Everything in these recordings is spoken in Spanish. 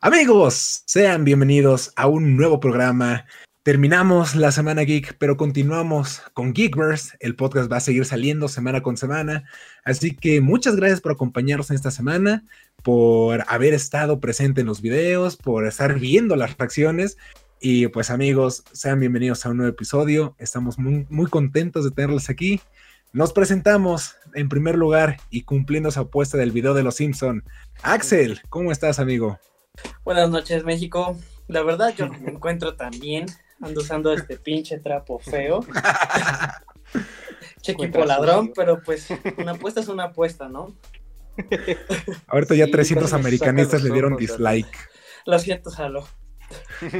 Amigos, sean bienvenidos a un nuevo programa. Terminamos la semana geek, pero continuamos con Geekverse. El podcast va a seguir saliendo semana con semana. Así que muchas gracias por acompañarnos en esta semana, por haber estado presente en los videos, por estar viendo las reacciones. Y pues amigos, sean bienvenidos a un nuevo episodio. Estamos muy, muy contentos de tenerlos aquí. Nos presentamos en primer lugar y cumpliendo esa apuesta del video de los Simpson. Axel, ¿cómo estás, amigo? Buenas noches, México. La verdad, yo me encuentro tan bien. Ando usando este pinche trapo feo. che equipo ladrón, pero pues una apuesta es una apuesta, ¿no? Ahorita ya 300 americanistas le dieron dislike. Lo siento, Salo.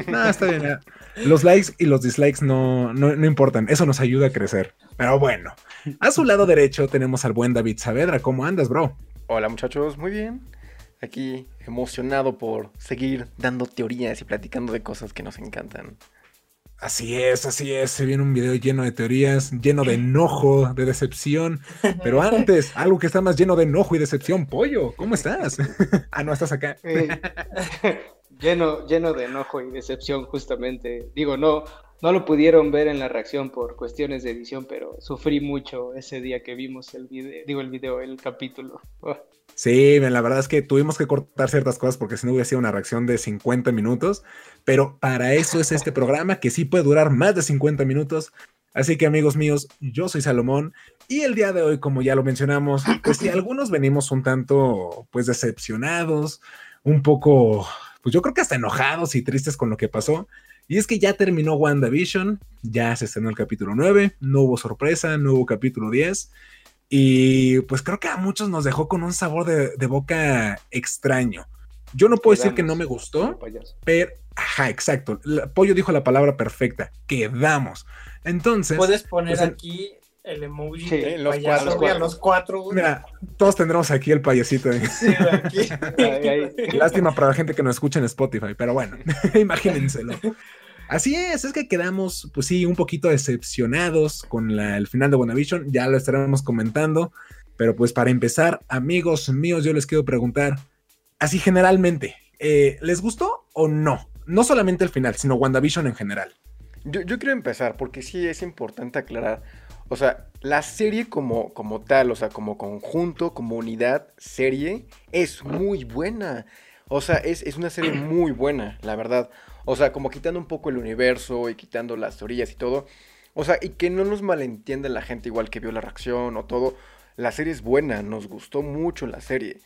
No, está bien. Los likes y los dislikes no, no, no, importan. Eso nos ayuda a crecer. Pero bueno, a su lado derecho tenemos al buen David Saavedra. ¿Cómo andas, bro? Hola, muchachos. Muy bien aquí emocionado por seguir dando teorías y platicando de cosas que nos encantan. Así es, así es. Se viene un video lleno de teorías, lleno de enojo, de decepción. Pero antes, algo que está más lleno de enojo y decepción. Pollo, ¿cómo estás? ah, no, estás acá. lleno, lleno de enojo y decepción, justamente. Digo, no, no lo pudieron ver en la reacción por cuestiones de edición, pero sufrí mucho ese día que vimos el video, digo el video, el capítulo. Oh. Sí, la verdad es que tuvimos que cortar ciertas cosas porque si no hubiera sido una reacción de 50 minutos, pero para eso es este programa que sí puede durar más de 50 minutos. Así que amigos míos, yo soy Salomón y el día de hoy, como ya lo mencionamos, pues si algunos venimos un tanto pues decepcionados, un poco, pues yo creo que hasta enojados y tristes con lo que pasó. Y es que ya terminó WandaVision, ya se estrenó el capítulo 9, no hubo sorpresa, no hubo capítulo 10. Y pues creo que a muchos nos dejó con un sabor de, boca extraño. Yo no puedo decir que no me gustó, pero, ajá, exacto. El pollo dijo la palabra perfecta, quedamos. Entonces. Puedes poner pues, aquí el emoji de los, cuatro, los cuatro. Mira, todos tendremos aquí el payasito. Sí, aquí. Lástima para la gente que nos escucha en Spotify, pero bueno, imagínenselo. Así es, es que quedamos, pues sí, un poquito decepcionados con el final de WandaVision, ya lo estaremos comentando, pero pues para empezar, amigos míos, yo les quiero preguntar, así generalmente, eh, ¿les gustó o no? No solamente el final, sino WandaVision en general. Yo, quiero empezar porque sí es importante aclarar, o sea, la serie como, como tal, o sea, como conjunto, como unidad, serie, es muy buena. O sea, es, es una serie muy buena, la verdad. O sea, como quitando un poco el universo y quitando las teorías y todo. O sea, y que no nos malentienda la gente igual que vio la reacción o todo. La serie es buena, nos gustó mucho la serie.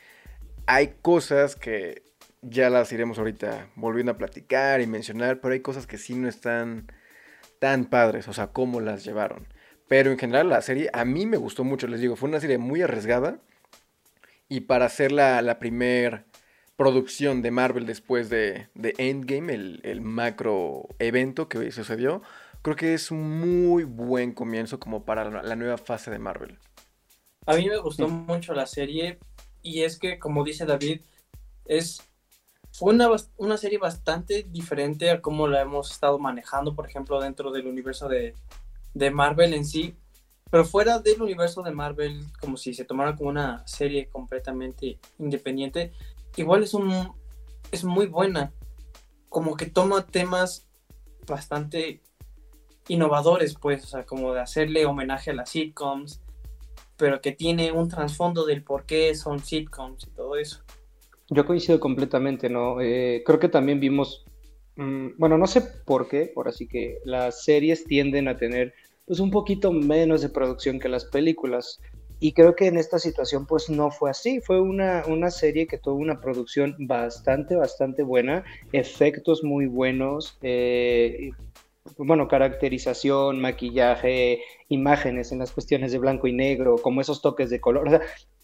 Hay cosas que ya las iremos ahorita volviendo a platicar y mencionar, pero hay cosas que sí no están tan padres, o sea, cómo las llevaron. Pero en general la serie a mí me gustó mucho, les digo, fue una serie muy arriesgada. Y para hacer la, la primer producción de Marvel después de, Endgame, el, macro evento que sucedió, creo que es un muy buen comienzo como para la, nueva fase de Marvel. A mí me gustó mucho la serie y es que, como dice David, es fue una, una, serie bastante diferente a cómo la hemos estado manejando, por ejemplo, dentro del universo de, de Marvel en sí. Pero fuera del universo de Marvel, como si se tomara como una serie completamente independiente, igual es un es muy buena. Como que toma temas bastante innovadores, pues, o sea, como de hacerle homenaje a las sitcoms, pero que tiene un trasfondo del por qué son sitcoms y todo eso. Yo coincido completamente, ¿no? Eh, creo que también vimos, mm, bueno, no sé por qué, por así que las series tienden a tener pues un poquito menos de producción que las películas. Y creo que en esta situación pues no fue así, fue una, una serie que tuvo una producción bastante, bastante buena, efectos muy buenos, eh, bueno, caracterización, maquillaje, imágenes en las cuestiones de blanco y negro, como esos toques de color. O sea,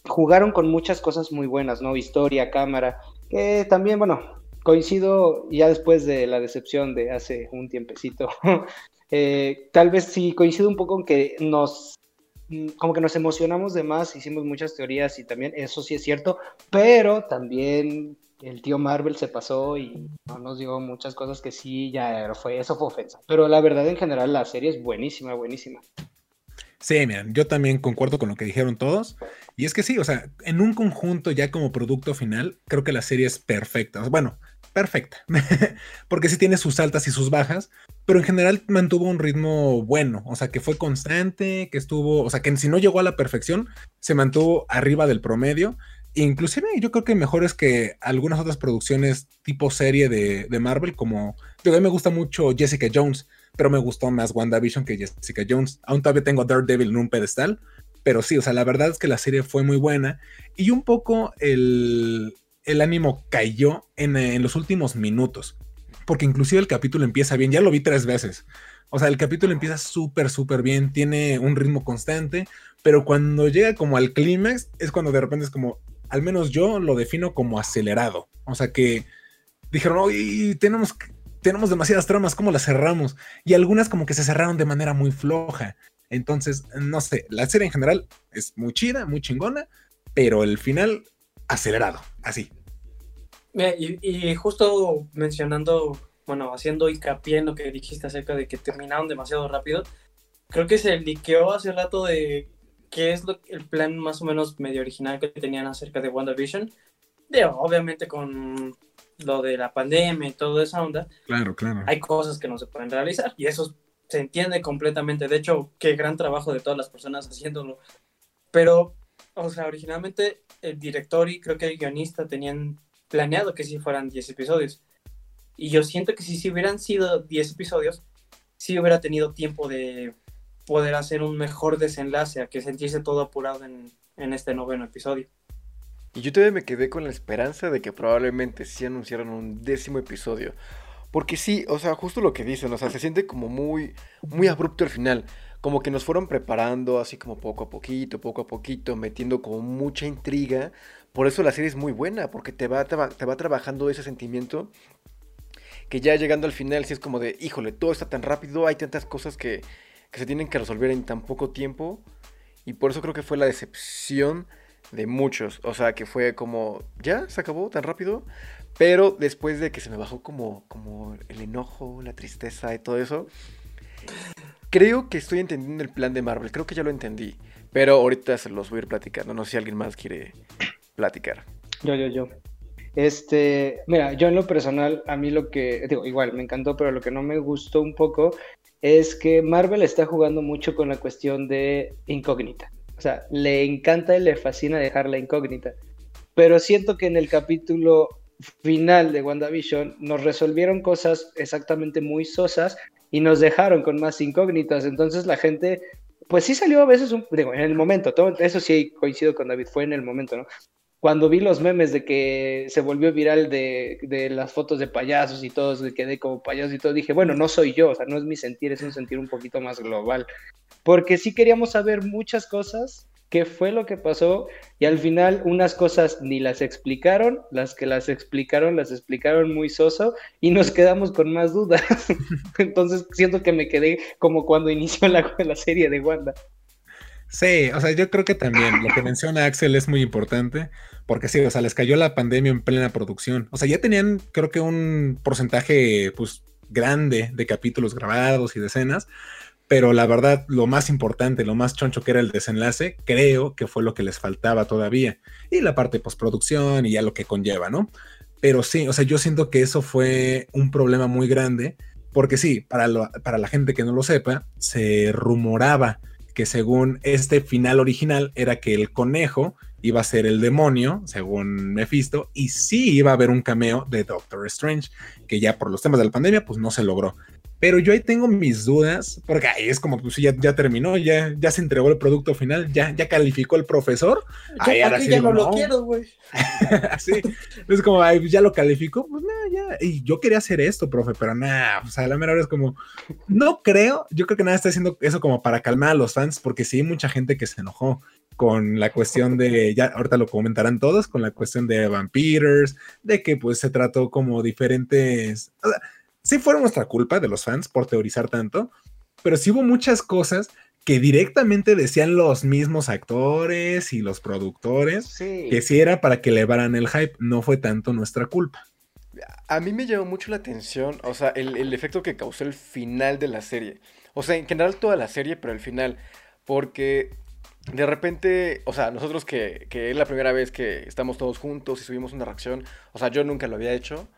jugaron con muchas cosas muy buenas, ¿no? Historia, cámara, que también, bueno, coincido ya después de la decepción de hace un tiempecito. eh, tal vez sí coincido un poco en que nos como que nos emocionamos de más, hicimos muchas teorías y también eso sí es cierto, pero también el tío Marvel se pasó y nos dio muchas cosas que sí, ya fue, eso fue ofensa. Pero la verdad en general la serie es buenísima, buenísima. Sí, miren, yo también concuerdo con lo que dijeron todos. Y es que sí, o sea, en un conjunto ya como producto final, creo que la serie es perfecta. Bueno, perfecta, porque sí tiene sus altas y sus bajas, pero en general mantuvo un ritmo bueno, o sea, que fue constante, que estuvo, o sea, que si no llegó a la perfección, se mantuvo arriba del promedio. Inclusive yo creo que mejor es que algunas otras producciones tipo serie de, Marvel, como, digo, a mí me gusta mucho Jessica Jones, pero me gustó más WandaVision que Jessica Jones. Aún todavía tengo Daredevil en un pedestal, pero sí, o sea, la verdad es que la serie fue muy buena y un poco el, el ánimo cayó en, los últimos minutos, porque inclusive el capítulo empieza bien, ya lo vi tres veces. O sea, el capítulo empieza súper, súper bien, tiene un ritmo constante, pero cuando llega como al clímax es cuando de repente es como, al menos yo lo defino como acelerado. O sea que dijeron, oye, tenemos, tenemos demasiadas tramas, ¿cómo las cerramos? Y algunas como que se cerraron de manera muy floja. Entonces, no sé, la serie en general es muy chida, muy chingona, pero el final acelerado, así. Y, justo mencionando, bueno, haciendo hincapié en lo que dijiste acerca de que terminaron demasiado rápido, creo que se liqueó hace rato de qué es lo, el plan más o menos medio original que tenían acerca de WandaVision. De, obviamente con lo de la pandemia y toda esa onda. Claro, claro. Hay cosas que no se pueden realizar y eso se entiende completamente. De hecho, qué gran trabajo de todas las personas haciéndolo. Pero, o sea, originalmente el director y creo que el guionista tenían planeado que si fueran 10 episodios. Y yo siento que si, si hubieran sido 10 episodios, sí hubiera tenido tiempo de poder hacer un mejor desenlace, a que sentirse todo apurado en, en este noveno episodio. Y yo todavía me quedé con la esperanza de que probablemente sí anunciaran un décimo episodio. Porque sí, o sea, justo lo que dicen, o sea, se siente como muy, muy abrupto al final. Como que nos fueron preparando así como poco a poquito, poco a poquito, metiendo como mucha intriga por eso la serie es muy buena, porque te va, te va, trabajando ese sentimiento que ya llegando al final sí es como de, híjole, todo está tan rápido, hay tantas cosas que, se tienen que resolver en tan poco tiempo. Y por eso creo que fue la decepción de muchos. O sea, que fue como, ya, se acabó tan rápido. Pero después de que se me bajó como, como el enojo, la tristeza y todo eso, creo que estoy entendiendo el plan de Marvel. Creo que ya lo entendí. Pero ahorita se los voy a ir platicando. No sé si alguien más quiere platicar. Yo, yo, yo. Este, mira, yo en lo personal, a mí lo que, digo, igual me encantó, pero lo que no me gustó un poco es que Marvel está jugando mucho con la cuestión de incógnita. O sea, le encanta y le fascina dejar la incógnita. Pero siento que en el capítulo final de WandaVision nos resolvieron cosas exactamente muy sosas y nos dejaron con más incógnitas. Entonces la gente, pues sí salió a veces, un, digo, en el momento, todo, eso sí coincido con David, fue en el momento, ¿no? Cuando vi los memes de que se volvió viral de, las fotos de payasos y todos, que quedé como payaso y todo, dije, bueno, no soy yo, o sea, no es mi sentir, es un sentir un poquito más global. Porque sí queríamos saber muchas cosas, qué fue lo que pasó, y al final unas cosas ni las explicaron, las que las explicaron, las explicaron muy soso, y nos quedamos con más dudas. Entonces siento que me quedé como cuando inició la, la serie de Wanda. Sí, o sea, yo creo que también lo que menciona Axel es muy importante, porque sí, o sea, les cayó la pandemia en plena producción. O sea, ya tenían, creo que un porcentaje, pues, grande de capítulos grabados y de escenas, pero la verdad, lo más importante, lo más choncho que era el desenlace, creo que fue lo que les faltaba todavía. Y la parte de postproducción y ya lo que conlleva, ¿no? Pero sí, o sea, yo siento que eso fue un problema muy grande, porque sí, para, para la gente que no lo sepa, se rumoraba que según este final original era que el conejo iba a ser el demonio, según Mephisto, y sí iba a haber un cameo de Doctor Strange, que ya por los temas de la pandemia, pues no se logró. Pero yo ahí tengo mis dudas, porque ahí es como, pues ya, ya terminó, ya, ya se entregó el producto final, ya, ya calificó el profesor. Ahí ahora sí ya no lo quiero, güey. Así, es como, ya lo calificó, pues nada, ya. Y yo quería hacer esto, profe, pero nada, o sea, la mera hora es como, no creo, yo creo que nada está haciendo eso como para calmar a los fans, porque sí hay mucha gente que se enojó con la cuestión de, ya ahorita lo comentarán todos, con la cuestión de vampiros, de que pues se trató como diferentes sí fue nuestra culpa de los fans por teorizar tanto, pero sí hubo muchas cosas que directamente decían los mismos actores y los productores que sí era para que elevaran el hype, no fue tanto nuestra culpa. A mí me llamó mucho la atención, o sea, el, efecto que causó el final de la serie. O sea, en general toda la serie, pero el final. Porque de repente, o sea, nosotros que, que es la primera vez que estamos todos juntos y subimos una reacción, o sea, yo nunca lo había hecho.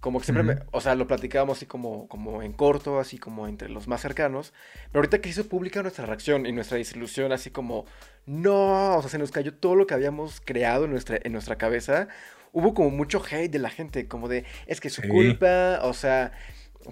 Como que siempre, me- o sea, lo platicábamos así como, como en corto, así como entre los más cercanos. Pero ahorita que se hizo pública nuestra reacción y nuestra desilusión, así como, no, o sea, se nos cayó todo lo que habíamos creado en nuestra, en nuestra cabeza. Hubo como mucho hate de la gente, como de, es que es su Sí. culpa, o sea,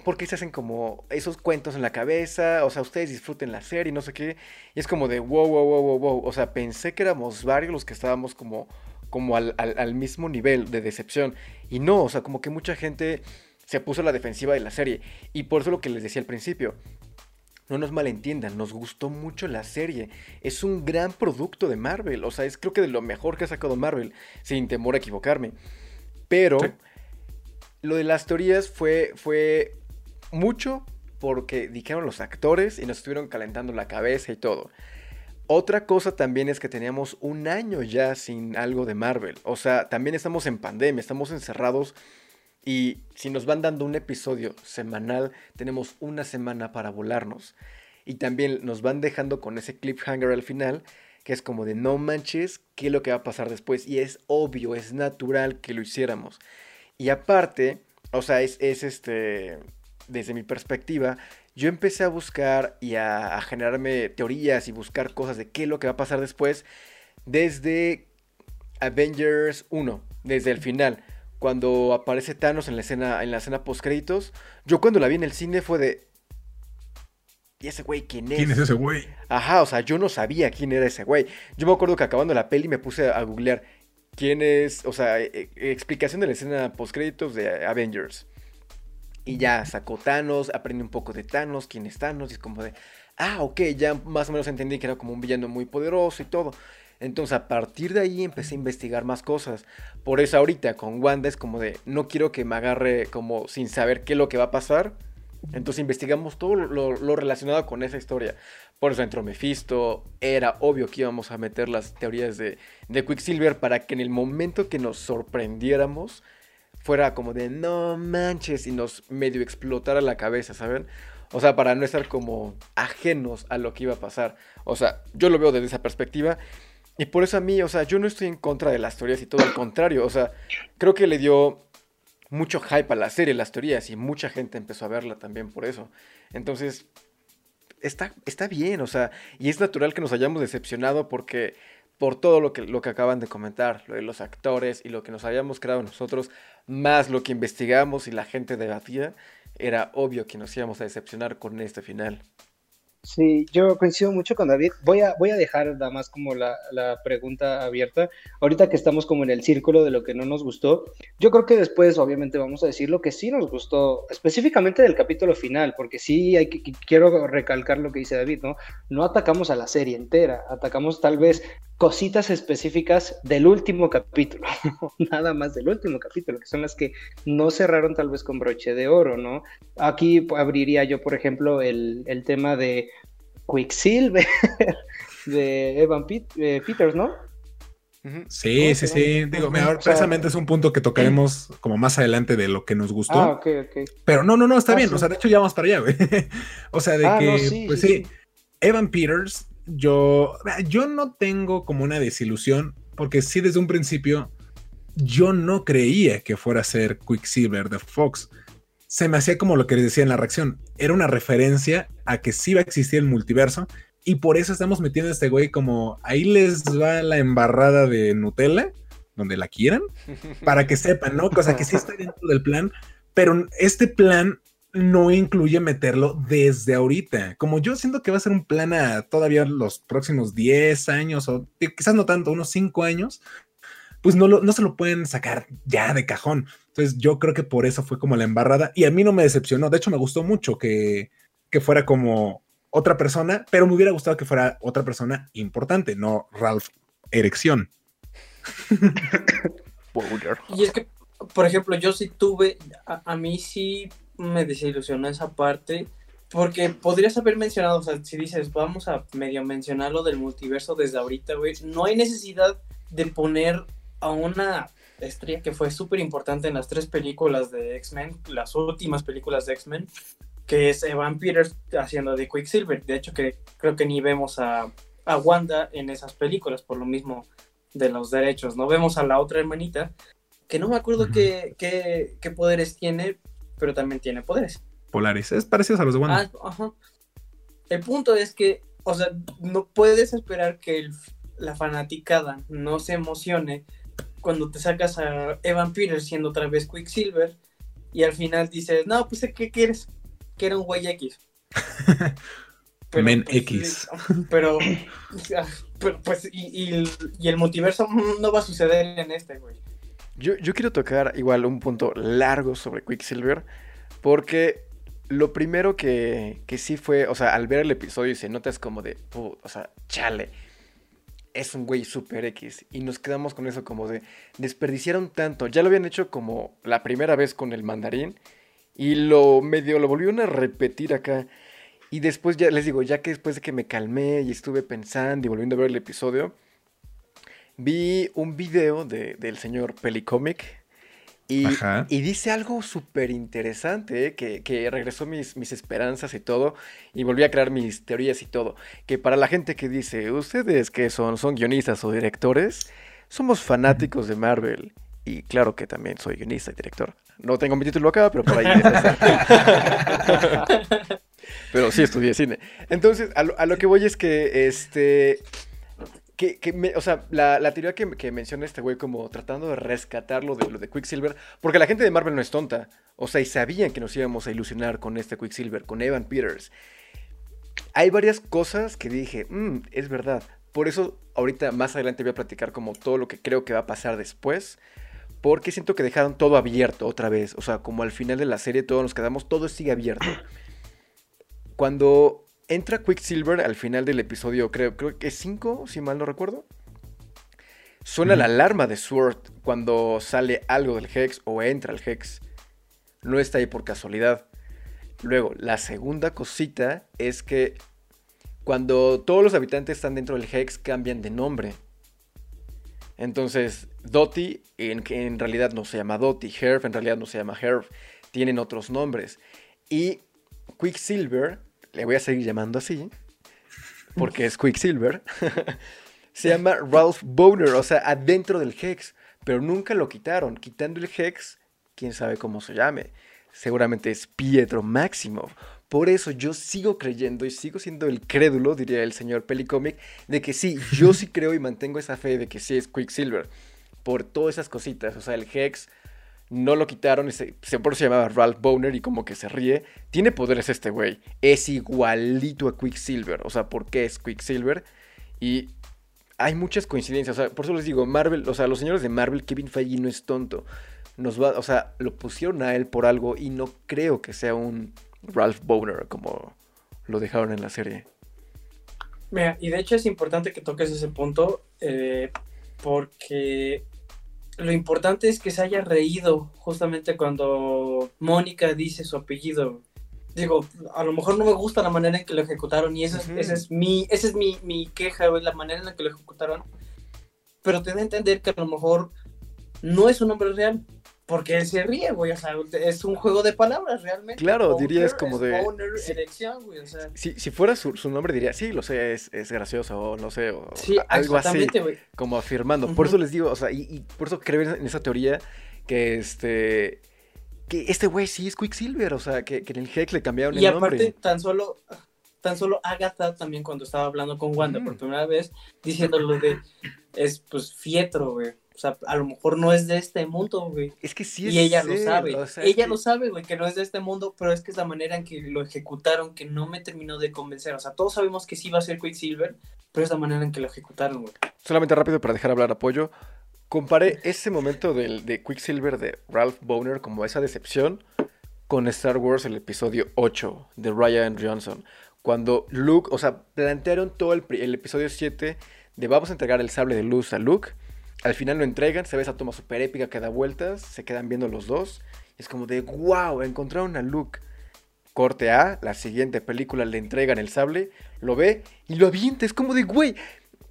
¿por qué se hacen como esos cuentos en la cabeza? O sea, ustedes disfruten la serie, no sé qué. Y es como de, wow, wow, wow, wow, wow. O sea, pensé que éramos varios los que estábamos como, como al, al- al mismo nivel de decepción. Y no, o sea, como que mucha gente se puso a la defensiva de la serie. Y por eso lo que les decía al principio. No nos malentiendan, nos gustó mucho la serie. Es un gran producto de Marvel. O sea, es creo que de lo mejor que ha sacado Marvel, sin temor a equivocarme. Pero Sí. lo de las teorías fue, fue mucho porque dijeron los actores y nos estuvieron calentando la cabeza y todo. Otra cosa también es que teníamos un año ya sin algo de Marvel. O sea, también estamos en pandemia, estamos encerrados y si nos van dando un episodio semanal, tenemos una semana para volarnos. Y también nos van dejando con ese cliffhanger al final, que es como de no manches, ¿qué es lo que va a pasar después? Y es obvio, es natural que lo hiciéramos. Y aparte, o sea, es, es este, desde mi perspectiva, yo empecé a buscar y a, a generarme teorías y buscar cosas de qué es lo que va a pasar después desde Avengers 1, desde el final. Cuando aparece Thanos en la escena, en la escena post créditos, yo cuando la vi en el cine fue de. ¿Y ese güey quién es? ¿Quién es ese güey? Ajá, o sea, yo no sabía quién era ese güey. Yo me acuerdo que acabando la peli me puse a googlear quién es, o sea, e- e- explicación de la escena post créditos de Avengers. Y ya sacó Thanos, aprendí un poco de Thanos, quién es Thanos, y es como de, ah, ok, ya más o menos entendí que era como un villano muy poderoso y todo. Entonces a partir de ahí empecé a investigar más cosas. Por eso ahorita con Wanda es como de, no quiero que me agarre como sin saber qué es lo que va a pasar. Entonces investigamos todo lo, lo relacionado con esa historia. Por eso entró Mephisto. Era obvio que íbamos a meter las teorías de, de Quicksilver para que en el momento que nos sorprendiéramos fuera como de no manches y nos medio explotara la cabeza, ¿saben? O sea, para no estar como ajenos a lo que iba a pasar. O sea, yo lo veo desde esa perspectiva. Y por eso a mí, o sea, yo no estoy en contra de las teorías y todo al contrario. O sea, creo que le dio mucho hype a la serie, las teorías, y mucha gente empezó a verla también por eso. Entonces, está, está bien, o sea, y es natural que nos hayamos decepcionado porque por todo lo que, lo que acaban de comentar, lo de los actores y lo que nos habíamos creado nosotros, más lo que investigamos y la gente debatía, era obvio que nos íbamos a decepcionar con este final. Sí, yo coincido mucho con David. Voy a, voy a dejar nada más como la, la pregunta abierta. Ahorita que estamos como en el círculo de lo que no nos gustó, yo creo que después obviamente vamos a decir lo que sí nos gustó, específicamente del capítulo final, porque sí hay que, quiero recalcar lo que dice David, ¿no? No atacamos a la serie entera, atacamos tal vez cositas específicas del último capítulo, nada más del último capítulo, que son las que no cerraron tal vez con broche de oro, ¿no? Aquí abriría yo, por ejemplo, el, el tema de Quicksilver de Evan eh, Peters, ¿no? Sí, ¿Cómo sí, se sí. Digo, mira, precisamente es un punto que tocaremos como más adelante de lo que nos gustó. Ah, ok, ok. Pero no, no, no, está Ah, bien. sí. O sea, de hecho ya vamos para allá, güey. o sea, de Ah, que, no, sí, pues sí, sí, sí. Evan Peters, yo, yo no tengo como una desilusión, porque sí desde un principio yo no creía que fuera a ser Quicksilver de Fox. Se me hacía como lo que les decía en la reacción, era una referencia a que sí va a existir el multiverso y por eso estamos metiendo a este güey como ahí les va la embarrada de Nutella, donde la quieran, para que sepan, ¿no? O sea, que sí está dentro del plan, pero este plan no incluye meterlo desde ahorita. Como yo siento que va a ser un plan a todavía los próximos 10 años, o quizás no tanto, unos 5 años, pues no, lo- no se lo pueden sacar ya de cajón. Entonces yo creo que por eso fue como la embarrada y a mí no me decepcionó. De hecho, me gustó mucho que, que fuera como otra persona, pero me hubiera gustado que fuera otra persona importante, no Ralph Erección. Y es que, por ejemplo, yo sí tuve, a, a mí sí me desilusionó esa parte, porque podrías haber mencionado, o sea, si dices, vamos a medio mencionar lo del multiverso desde ahorita, güey, no hay necesidad de poner a una estrella que fue súper importante en las tres películas de X-Men, las últimas películas de X-Men, que es Evan Peters haciendo de Quicksilver. De hecho, que creo que ni vemos a, a Wanda en esas películas, por lo mismo de los derechos. No vemos a la otra hermanita, que no me acuerdo qué, qué- qué poderes tiene, pero también tiene poderes. Polaris. Es parecido a los de Wanda. Ah, ajá. El punto es que, o sea, no puedes esperar que el- la fanaticada no se emocione cuando te sacas a Evan Peters siendo otra vez Quicksilver y al final dices, no, pues ¿qué quieres? Que era un güey X. Men pues, X. Pero, pero, pues, y, y- y el multiverso no va a suceder en este, güey. Yo, yo quiero tocar igual un punto largo sobre Quicksilver, porque lo primero que, que sí fue, o sea, al ver el episodio se nota es como de, "Pu- o sea, chale, es un güey super X, y nos quedamos con eso como de, desperdiciaron tanto, ya lo habían hecho como la primera vez con el mandarín, y lo medio lo volvieron a repetir acá, y después ya les digo, ya que después de que me calmé y estuve pensando y volviendo a ver el episodio, vi un video de- del señor Pelicomic y, dice algo súper interesante, ¿eh? que, que regresó mis, mis esperanzas y todo, y volví a crear mis teorías y todo. Que para la gente que dice, ustedes que son, son guionistas o directores, somos fanáticos de Marvel. Y claro que también soy guionista y director. No tengo mi título acá, pero por ahí. pero sí estudié cine. Entonces, a lo, a lo que voy es que, este, que, que me- o sea, la, la teoría que, que menciona este güey como tratando de rescatar lo de, lo de Quicksilver, porque la gente de Marvel no es tonta, o sea, y sabían que nos íbamos a ilusionar con este Quicksilver, con Evan Peters. Hay varias cosas que dije, "Mm, es verdad. Por eso ahorita más adelante voy a platicar como todo lo que creo que va a pasar después. Porque siento que dejaron todo abierto otra vez. O sea, como al final de la serie todos nos quedamos, todo sigue abierto. Cuando entra Quicksilver al final del episodio, creo, creo que es 5, si mal no recuerdo. Suena la alarma de Sword cuando sale algo del Hex o entra el Hex. No está ahí por casualidad. Luego, la segunda cosita es que cuando todos los habitantes están dentro del Hex cambian de nombre. Entonces, Dottie en, en realidad no se llama Dottie, Herb en realidad no se llama Herb, tienen otros nombres. Y Quicksilver, le voy a seguir llamando así, porque es Quicksilver, se llama Ralph Boner, o sea, adentro del Hex, pero nunca lo quitaron. Quitando el Hex, quién sabe cómo se llame. Seguramente es Pietro Maximoff. Por eso yo sigo creyendo y sigo siendo el crédulo, diría el señor Pelicomic, de que sí, yo sí creo y mantengo esa fe de que sí es Quicksilver. Por todas esas cositas. O sea, el Hex no lo quitaron, y se, por se llamaba Ralph Boner y como que se ríe. Tiene poderes este güey. Es igualito a Quicksilver. O sea, ¿por qué es Quicksilver? Y hay muchas coincidencias. O sea, por eso les digo, Marvel, o sea, los señores de Marvel, Kevin Feige no es tonto. Nos va, o sea, lo pusieron a él por algo y no creo que sea un Ralph Boner como lo dejaron en la serie. Mira, y de hecho es importante que toques ese punto eh, porque lo importante es que se haya reído justamente cuando Mónica dice su apellido. Digo, a lo mejor no me gusta la manera en que lo ejecutaron y esa es, esa es mi, esa es mi, mi queja, güey, la manera en la que lo ejecutaron. Pero te da a entender que a lo mejor no es un nombre real. Porque él se ríe, güey. O sea, es un juego de palabras realmente. Claro, Boner dirías como de- boner, sí. erección, güey. O sea, Si, si fuera su, su nombre diría, sí, lo sé, es, es gracioso o no sé, o sí, algo así. güey. como afirmando. Por eso les digo, o sea, y, y por eso creo en esa teoría que este. Que este güey sí es Quicksilver, o sea, que, que en el Hex le cambiaron Y el aparte, nombre. tan solo, tan solo Agatha también cuando estaba hablando con Wanda por primera vez, diciéndolo de, es pues fietro, güey. O sea, a lo mejor no es de este mundo, güey. Es que sí es y ella lo sabe. o sea, es ella que- lo sabe, güey, que no es de este mundo, pero es que es la manera en que lo ejecutaron que no me terminó de convencer. O sea, todos sabemos que sí va a ser Quicksilver, pero es la manera en que lo ejecutaron, güey. Solamente rápido para dejar hablar apoyo. Comparé ese momento del, de Quicksilver de Ralph Boner como esa decepción con Star Wars el episodio 8 de Ryan Johnson. Cuando Luke, o sea, plantearon todo el, el episodio 7 de vamos a entregar el sable de luz a Luke. Al final lo entregan, se ve esa toma súper épica que da vueltas, se quedan viendo los dos. Es como de, wow, encontraron a Luke. Corte A, la siguiente película le entregan el sable, lo ve y lo avienta. Es como de, güey,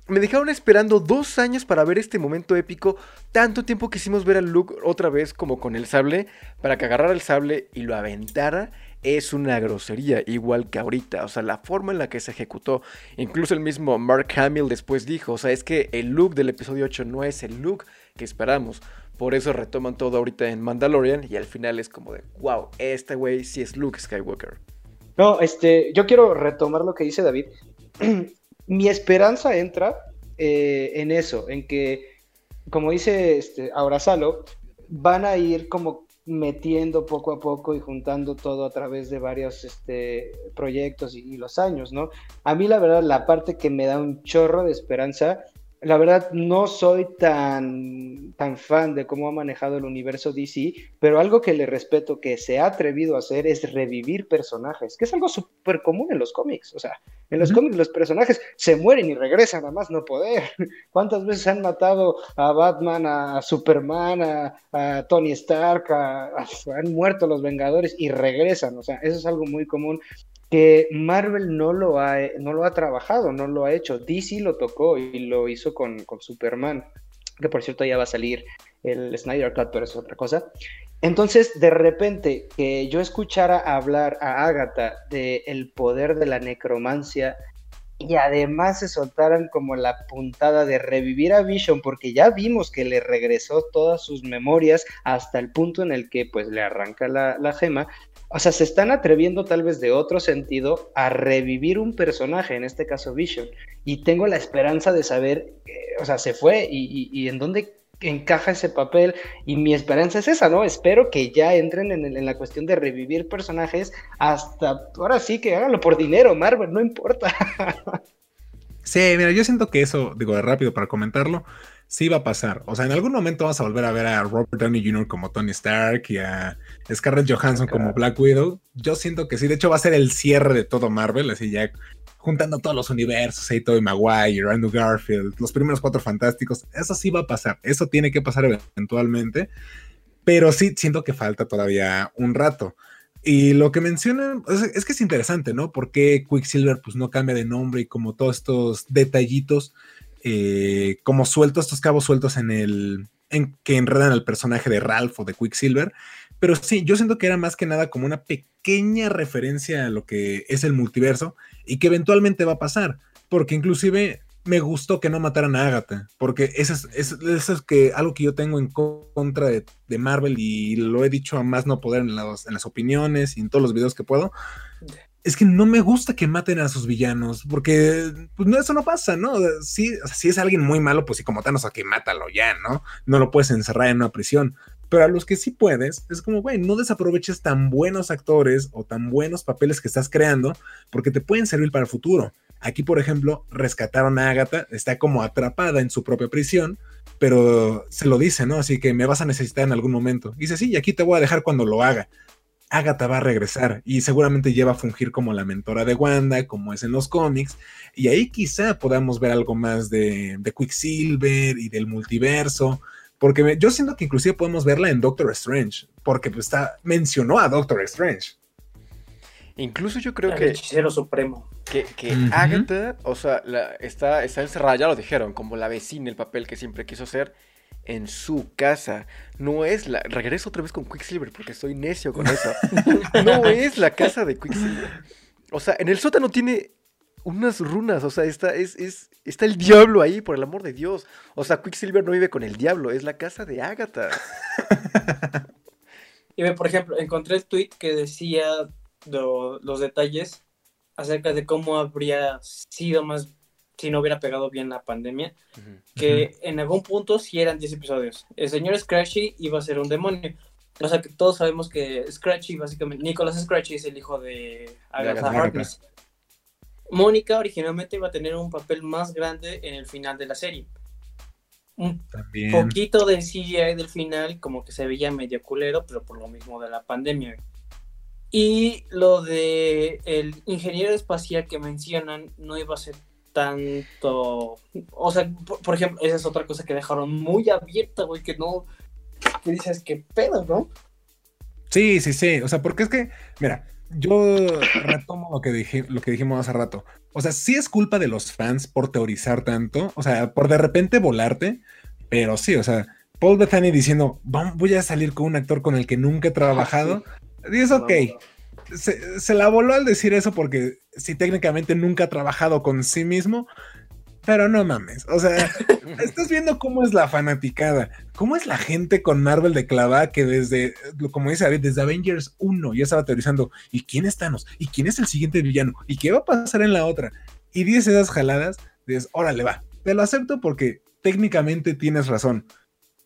me dejaron esperando dos años para ver este momento épico. Tanto tiempo quisimos ver a Luke otra vez como con el sable. Para que agarrara el sable y lo aventara. Es una grosería, igual que ahorita. O sea, la forma en la que se ejecutó. Incluso el mismo Mark Hamill después dijo. O sea, es que el look del episodio 8 no es el look que esperamos. Por eso retoman todo ahorita en Mandalorian y al final es como de, wow, este güey sí es Luke Skywalker. No, este, yo quiero retomar lo que dice David. Mi esperanza entra eh, en eso, en que, como dice este, Salo, van a ir como metiendo poco a poco y juntando todo a través de varios este, proyectos y, y, los años, ¿no? A mí la verdad la parte que me da un chorro de esperanza la verdad no soy tan, tan fan de cómo ha manejado el universo DC, pero algo que le respeto que se ha atrevido a hacer es revivir personajes, que es algo súper común en los cómics. O sea, en los cómics los personajes se mueren y regresan a más no poder. ¿Cuántas veces han matado a Batman, a Superman, a, Tony Stark, han muerto los Vengadores y regresan? O sea, eso es algo muy común que Marvel no lo, ha, no lo ha trabajado, no lo ha hecho. DC lo tocó y lo hizo con, Superman, que por cierto ya va a salir el Snyder Cut, pero es otra cosa. Entonces, de repente, que yo escuchara hablar a Agatha del el poder de la necromancia y además se soltaran como la puntada de revivir a Vision, porque ya vimos que le regresó todas sus memorias hasta el punto en el que pues le arranca la, la gema, o sea, se están atreviendo tal vez de otro sentido a revivir un personaje, en este caso Vision. Y tengo la esperanza de saber, o sea, se fue y, en dónde encaja ese papel. Y mi esperanza es esa, ¿no? Espero que ya entren en, en, la cuestión de revivir personajes hasta, ahora sí, que háganlo por dinero, Marvel, no importa. sí, mira, yo siento que eso, digo, rápido para comentarlo sí va a pasar. O sea, en algún momento vamos a volver a ver a Robert Downey Jr. como Tony Stark y a Scarlett Johansson como Black Widow. Yo siento que sí. De hecho, va a ser el cierre de todo Marvel, así ya juntando todos los universos, ahí Tobey Maguire, Andrew Garfield, los primeros cuatro fantásticos. Eso sí va a pasar. Eso tiene que pasar eventualmente. Pero sí siento que falta todavía un rato. Y lo que mencionan es, que es interesante, ¿no? Porque Quicksilver pues no cambia de nombre y como todos estos detallitos eh, como sueltos, estos cabos sueltos en el, en que enredan al personaje de Ralph o de Quicksilver. Pero sí, yo siento que era más que nada como una pequeña referencia a lo que es el multiverso y que eventualmente va a pasar. Porque inclusive me gustó que no mataran a Agatha, porque eso es, es que, algo que yo tengo en contra de, Marvel y lo he dicho a más no poder en, las opiniones y en todos los videos que puedo es que no me gusta que maten a sus villanos, porque pues no, eso no pasa, ¿no? Si, si es alguien muy malo, pues sí, como Thanos, aquí mátalo ya, ¿no? No lo puedes encerrar en una prisión. Pero a los que sí puedes, es como, güey, no desaproveches tan buenos actores o tan buenos papeles que estás creando, porque te pueden servir para el futuro. Aquí, por ejemplo, rescataron a Agatha, está como atrapada en su propia prisión, pero se lo dice, ¿no? Así que me vas a necesitar en algún momento. dice, sí, y aquí te voy a dejar cuando lo haga. Agatha va a regresar y seguramente lleva a fungir como la mentora de Wanda, como es en los cómics, y ahí quizá podamos ver algo más de, Quicksilver y del multiverso, porque yo siento que inclusive podemos verla en Doctor Strange, porque pues, está, mencionó a Doctor Strange. Incluso yo creo que... hechicero supremo. Que, Agatha, o sea, está, está encerrada, ya lo dijeron, como la vecina, el papel que siempre quiso ser en su casa. No es la. Regreso otra vez con Quicksilver porque estoy necio con eso. no es la casa de Quicksilver. O sea, en el sótano tiene unas runas. O sea, está, es, es, está el diablo ahí, por el amor de Dios. O sea, Quicksilver no vive con el diablo, es la casa de Agatha. y ve, por ejemplo, encontré el tweet que decía los detalles acerca de cómo habría sido más si no hubiera pegado bien la pandemia, que en algún punto sí eran 10 episodios. El señor Scratchy iba a ser un demonio. O sea que todos sabemos que Scratchy, básicamente, Nicholas Scratchy es el hijo de Agatha Harkness. Mónica originalmente iba a tener un papel más grande en el final de la serie. Un poquito de CGI del final, como que se veía medio culero, pero por lo mismo de la pandemia. Y lo de el ingeniero espacial que mencionan no iba a ser tanto. O sea, por, ejemplo, esa es otra cosa que dejaron muy abierta, güey, que no. Que dices, que pedo, ¿no? Sí, sí, sí. O sea, porque es que, mira, yo retomo lo que, dije, lo que dijimos hace rato. O sea, sí es culpa de los fans por teorizar tanto, o sea, por de repente volarte, pero sí, o sea, Paul Bethany diciendo, voy a salir con un actor con el que nunca he trabajado, y es ok se, la voló al decir eso porque si técnicamente nunca ha trabajado con sí mismo, pero no mames. O sea, estás viendo cómo es la fanaticada, cómo es la gente con Marvel de clava que desde, como dice David, desde Avengers 1 ya estaba teorizando, ¿y quién es Thanos? ¿Y quién es el siguiente villano? ¿Y qué va a pasar en la otra? Y dices esas jaladas, dices, órale, va, te lo acepto porque técnicamente tienes razón.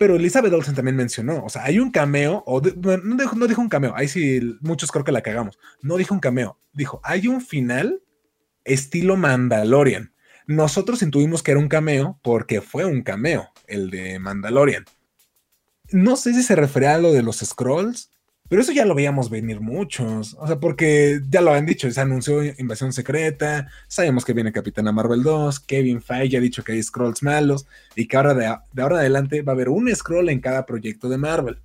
Pero Elizabeth Olsen también mencionó, o sea, hay un cameo, o no, dijo, no dijo un cameo, ahí sí muchos creo que la cagamos, no dijo un cameo, dijo, hay un final estilo Mandalorian nosotros intuimos que era un cameo porque fue un cameo, el de Mandalorian. No sé si se refería a lo de los scrolls, pero eso ya lo veíamos venir muchos. O sea, porque ya lo han dicho, se anunció Invasión Secreta, sabemos que viene Capitana Marvel 2, Kevin Feige ha dicho que hay scrolls malos y que ahora de, de ahora adelante va a haber un scroll en cada proyecto de Marvel.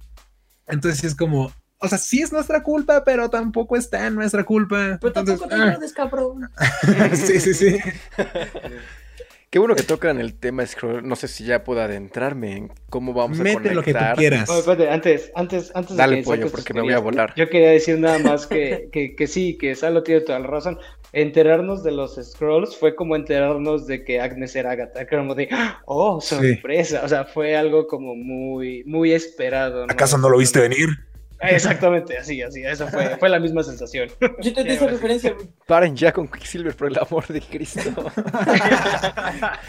Entonces es como, o sea, sí es nuestra culpa, pero tampoco está en nuestra culpa. Pero tampoco te ah. cabrón. sí, sí, sí. Qué bueno que tocan el tema Scroll. No sé si ya puedo adentrarme en cómo vamos a Mete lo que tú quieras. antes, antes, antes Dale, pollo, porque me voy a volar. Yo quería decir nada más que, que, que sí, que Salo tiene toda la razón. Enterarnos de los Scrolls fue como enterarnos de que Agnes era Agatha. Como de, oh, sorpresa. O sea, fue algo como muy, muy esperado. ¿Acaso no lo viste venir? Exactamente, así, así, esa fue, fue la misma sensación. Yo te di esa referencia, Paren ya con Quicksilver, por el amor de Cristo.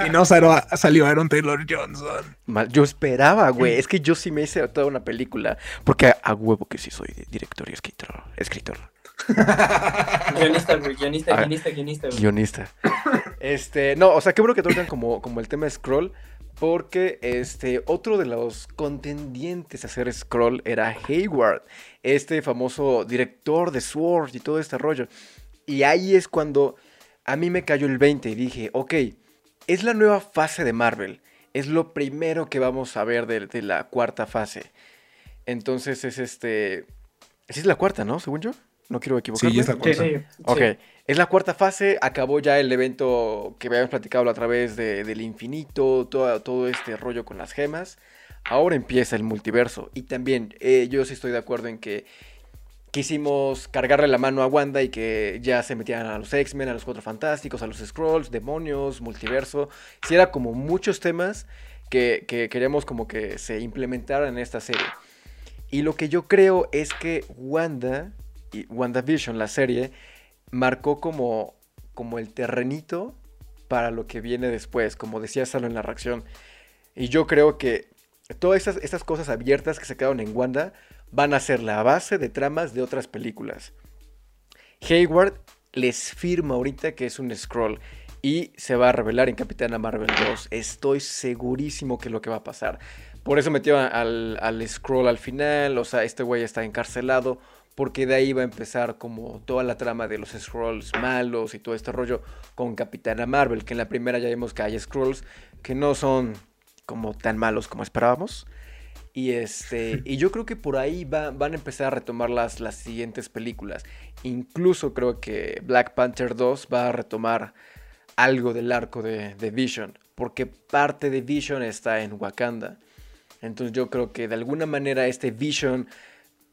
y no salió Aaron Taylor Johnson. yo esperaba, güey. Es que yo sí me hice toda una película. Porque a, huevo que sí soy director y escritor. escritor. guionista, güey. Guionista, ah, guionista, guionista, Guionista. Este, no, o sea, qué bueno que tocan como, como el tema de Scroll. Porque este, otro de los contendientes a hacer Scroll era Hayward, este famoso director de Sword y todo este rollo. Y ahí es cuando a mí me cayó el 20 y dije, ok, es la nueva fase de Marvel. Es lo primero que vamos a ver de, la cuarta fase. Entonces es este... es la cuarta, ¿no? Según yo. No quiero equivocarme. Sí, es la cuarta. Sí, ok. Es la cuarta fase. Acabó ya el evento que habíamos platicado a través del infinito. Todo, este rollo con las gemas. Ahora empieza el multiverso. Y también eh, yo sí estoy de acuerdo en que quisimos cargarle la mano a Wanda y que ya se metieran a los X-Men, a los Cuatro Fantásticos, a los Scrolls, demonios, multiverso. Si era como muchos temas que, que queríamos como que se implementaran en esta serie. Y lo que yo creo es que Wanda y WandaVision, la serie, marcó como, como el terrenito para lo que viene después, como decía Salo en la reacción. Y yo creo que todas estas, cosas abiertas que se quedaron en Wanda van a ser la base de tramas de otras películas. Hayward les firma ahorita que es un scroll y se va a revelar en Capitana Marvel 2. Estoy segurísimo que es lo que va a pasar. Por eso metió al, al scroll al final, o sea, este güey está encarcelado porque de ahí va a empezar como toda la trama de los Scrolls malos y todo este rollo con Capitana Marvel, que en la primera ya vimos que hay Scrolls que no son como tan malos como esperábamos. Y, este, y yo creo que por ahí van a empezar a retomar las, las siguientes películas. Incluso creo que Black Panther 2 va a retomar algo del arco de, de Vision, porque parte de Vision está en Wakanda. Entonces yo creo que de alguna manera este Vision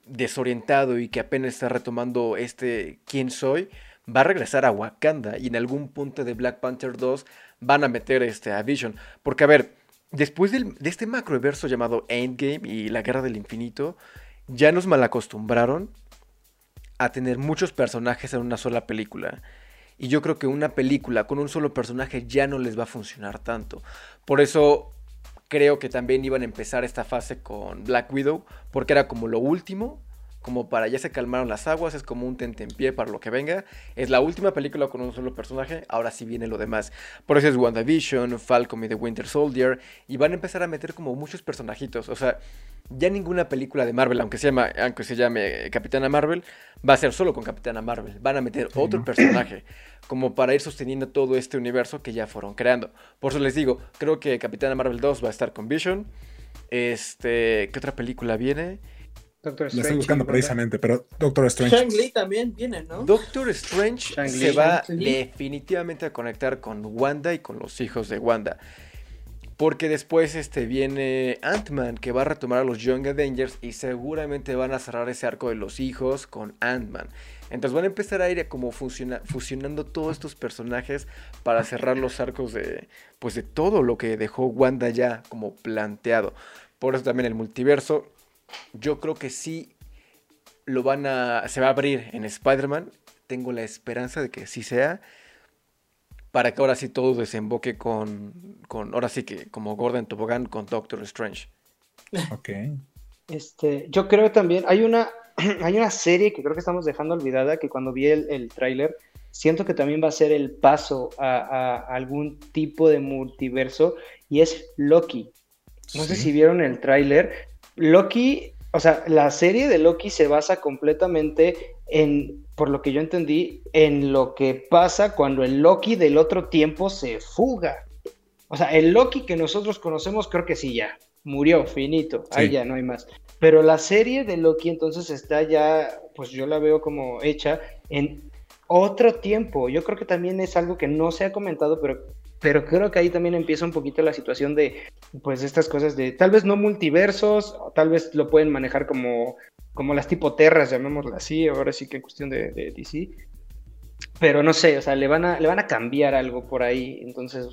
desorientado y que apenas está retomando este quién soy, va a regresar a Wakanda y en algún punto de Black Panther 2 van a meter este, a Vision. Porque a ver, después de este macroverso llamado Endgame y la Guerra del Infinito, ya nos malacostumbraron a tener muchos personajes en una sola película. Y yo creo que una película con un solo personaje ya no les va a funcionar tanto. Por eso creo que también iban a empezar esta fase con Black Widow, porque era como lo último, como para ya se calmaron las aguas, es como un pie para lo que venga. Es la última película con un solo personaje, ahora sí viene lo demás. Por eso es WandaVision, Falcon y The Winter Soldier, y van a empezar a meter como muchos personajitos, o sea, ya ninguna película de Marvel, aunque se, llama, aunque se llame Capitana Marvel, va a ser solo con Capitana Marvel. Van a meter otro personaje, como para ir sosteniendo todo este universo que ya fueron creando. Por eso les digo, creo que Capitana Marvel 2 va a estar con Vision. Este, ¿qué otra película viene? Doctor Strange. estoy buscando precisamente, pero Doctor Strange. Shang-Li también viene, ¿no? Doctor Strange se va definitivamente a conectar con Wanda y con los hijos de Wanda. Porque después este, viene Ant-Man, que va a retomar a los Young Avengers y seguramente van a cerrar ese arco de los hijos con Ant-Man. Entonces van a empezar a ir como fusionando todos estos personajes para cerrar los arcos de, pues de todo lo que dejó Wanda ya como planteado. Por eso también el multiverso, yo creo que sí lo van a, se va a abrir en Spider-Man. Tengo la esperanza de que sí sea para que ahora sí todo desemboque con, con ahora sí que como Gordon Tobogán con Doctor Strange. Ok. Este, yo creo también, hay una, hay una serie que creo que estamos dejando olvidada, que cuando vi el, el tráiler, siento que también va a ser el paso a, algún tipo de multiverso, y es Loki. No sé si vieron el tráiler. Loki, o sea, la serie de Loki se basa completamente en por lo que yo entendí, en lo que pasa cuando el Loki del otro tiempo se fuga. O sea, el Loki que nosotros conocemos creo que sí ya, murió, finito, ahí ya no hay más. Pero la serie de Loki entonces está ya, pues yo la veo como hecha en otro tiempo. Yo creo que también es algo que no se ha comentado, pero, pero creo que ahí también empieza un poquito la situación de, pues estas cosas de, tal vez no multiversos, tal vez lo pueden manejar como como las tipo terras, llamémoslas así, ahora sí que en cuestión de, DC. Pero no sé, o sea, le van, a, le van a cambiar algo por ahí, entonces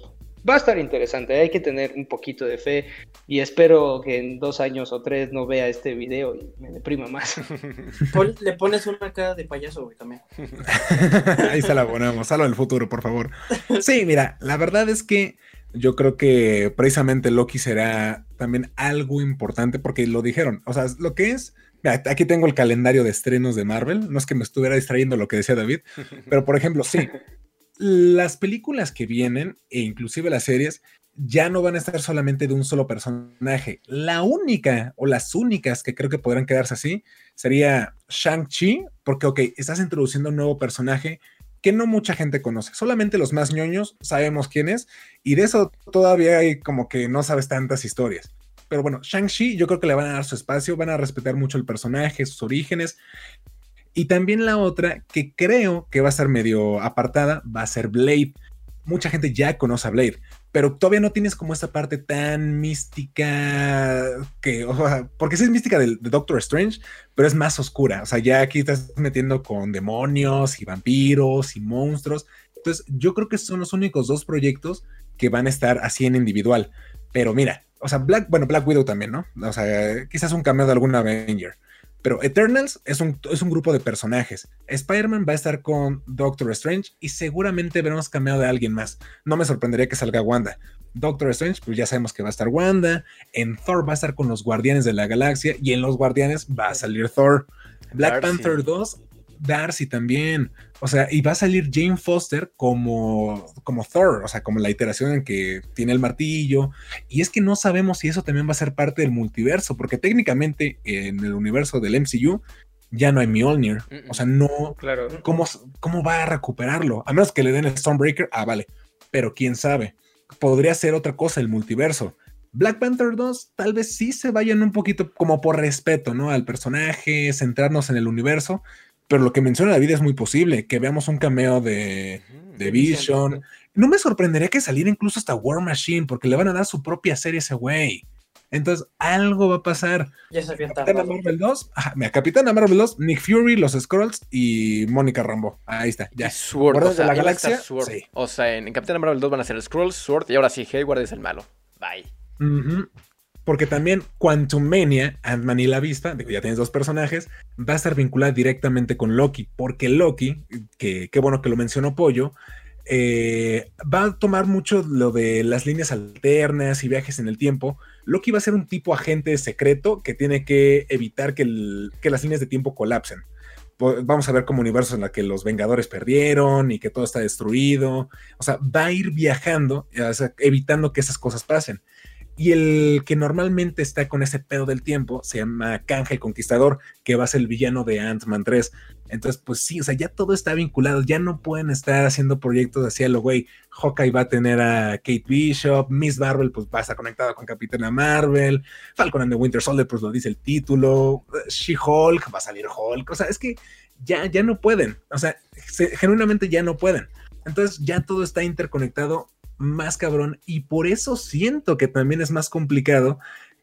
va a estar interesante, hay que tener un poquito de fe y espero que en dos años o tres no vea este video y me deprima más. le pones una cara de payaso, güey, también. Ahí se la ponemos, algo del futuro, por favor. Sí, mira, la verdad es que yo creo que precisamente Loki será también algo importante porque lo dijeron, o sea, lo que es Aquí tengo el calendario de estrenos de Marvel. No es que me estuviera distrayendo lo que decía David, pero por ejemplo, sí, las películas que vienen e inclusive las series ya no van a estar solamente de un solo personaje. La única o las únicas que creo que podrán quedarse así sería Shang-Chi, porque, ok, estás introduciendo un nuevo personaje que no mucha gente conoce. Solamente los más ñoños sabemos quién es y de eso todavía hay como que no sabes tantas historias. Pero bueno, Shang-Chi yo creo que le van a dar su espacio, van a respetar mucho el personaje, sus orígenes. Y también la otra que creo que va a ser medio apartada va a ser Blade. Mucha gente ya conoce a Blade, pero todavía no tienes como esta parte tan mística que, o sea, porque sí es mística de, Doctor Strange, pero es más oscura. O sea, ya aquí estás metiendo con demonios y vampiros y monstruos. Entonces, yo creo que son los únicos dos proyectos que van a estar así en individual. Pero mira, o sea, Black, bueno, Black Widow también, ¿no? O sea, quizás un cameo de algún Avenger. Pero Eternals es un, es un grupo de personajes. Spider-Man va a estar con Doctor Strange y seguramente veremos cameo de alguien más. No me sorprendería que salga Wanda. Doctor Strange, pues ya sabemos que va a estar Wanda. En Thor va a estar con los Guardianes de la Galaxia y en los Guardianes va a salir Thor. Black Panther 2 Darcy también. O sea, y va a salir Jane Foster como, como Thor, o sea, como la iteración en que tiene el martillo. Y es que no sabemos si eso también va a ser parte del multiverso, porque técnicamente en el universo del MCU ya no hay Mjolnir. O sea, no. Claro. ¿cómo, ¿Cómo va a recuperarlo? A menos que le den el Stormbreaker, ah, vale. Pero quién sabe. Podría ser otra cosa el multiverso. Black Panther 2 tal vez sí se vayan un poquito como por respeto, ¿no? Al personaje, centrarnos en el universo, pero lo que menciona David es muy posible, que veamos un cameo de, Vision. No me sorprendería que saliera incluso hasta War Machine, porque le van a dar su propia serie a ese güey. Entonces, algo va a pasar. Ya se Capitana Marvel 2, ajá, mira, Capitana Marvel 2, Nick Fury, los Scrolls y Mónica Rambo. Ahí está, ya. Sword, o sea, la galaxia. Sí. O sea, en, Capitana Marvel 2 van a ser Scrolls, Sword y ahora sí, Hayward es el malo. Bye. Porque también Quantum Mania, Ant-Man y la Vista, ya tienes dos personajes, va a estar vinculada directamente con Loki, porque Loki, que qué bueno que lo mencionó Pollo, eh, va a tomar mucho lo de las líneas alternas y viajes en el tiempo. Loki va a ser un tipo agente secreto que tiene que evitar que, las líneas de tiempo colapsen. Vamos a ver como universos en los que los Vengadores perdieron y que todo está destruido. O sea, va a ir viajando, evitando que esas cosas pasen. Y el que normalmente está con ese pedo del tiempo se llama Kang el Conquistador, que va a ser el villano de Ant-Man 3. Entonces, pues sí, o sea, ya todo está vinculado, ya no pueden estar haciendo proyectos así a lo güey. Hawkeye va a tener a Kate Bishop, Miss Marvel, pues va a estar conectada con Capitana Marvel, Falcon and the Winter Soldier, pues lo dice el título, She-Hulk, va a salir Hulk, o sea, es que ya, ya no pueden, o sea, genuinamente ya no pueden. Entonces, ya todo está interconectado más cabrón y por eso siento que también es más complicado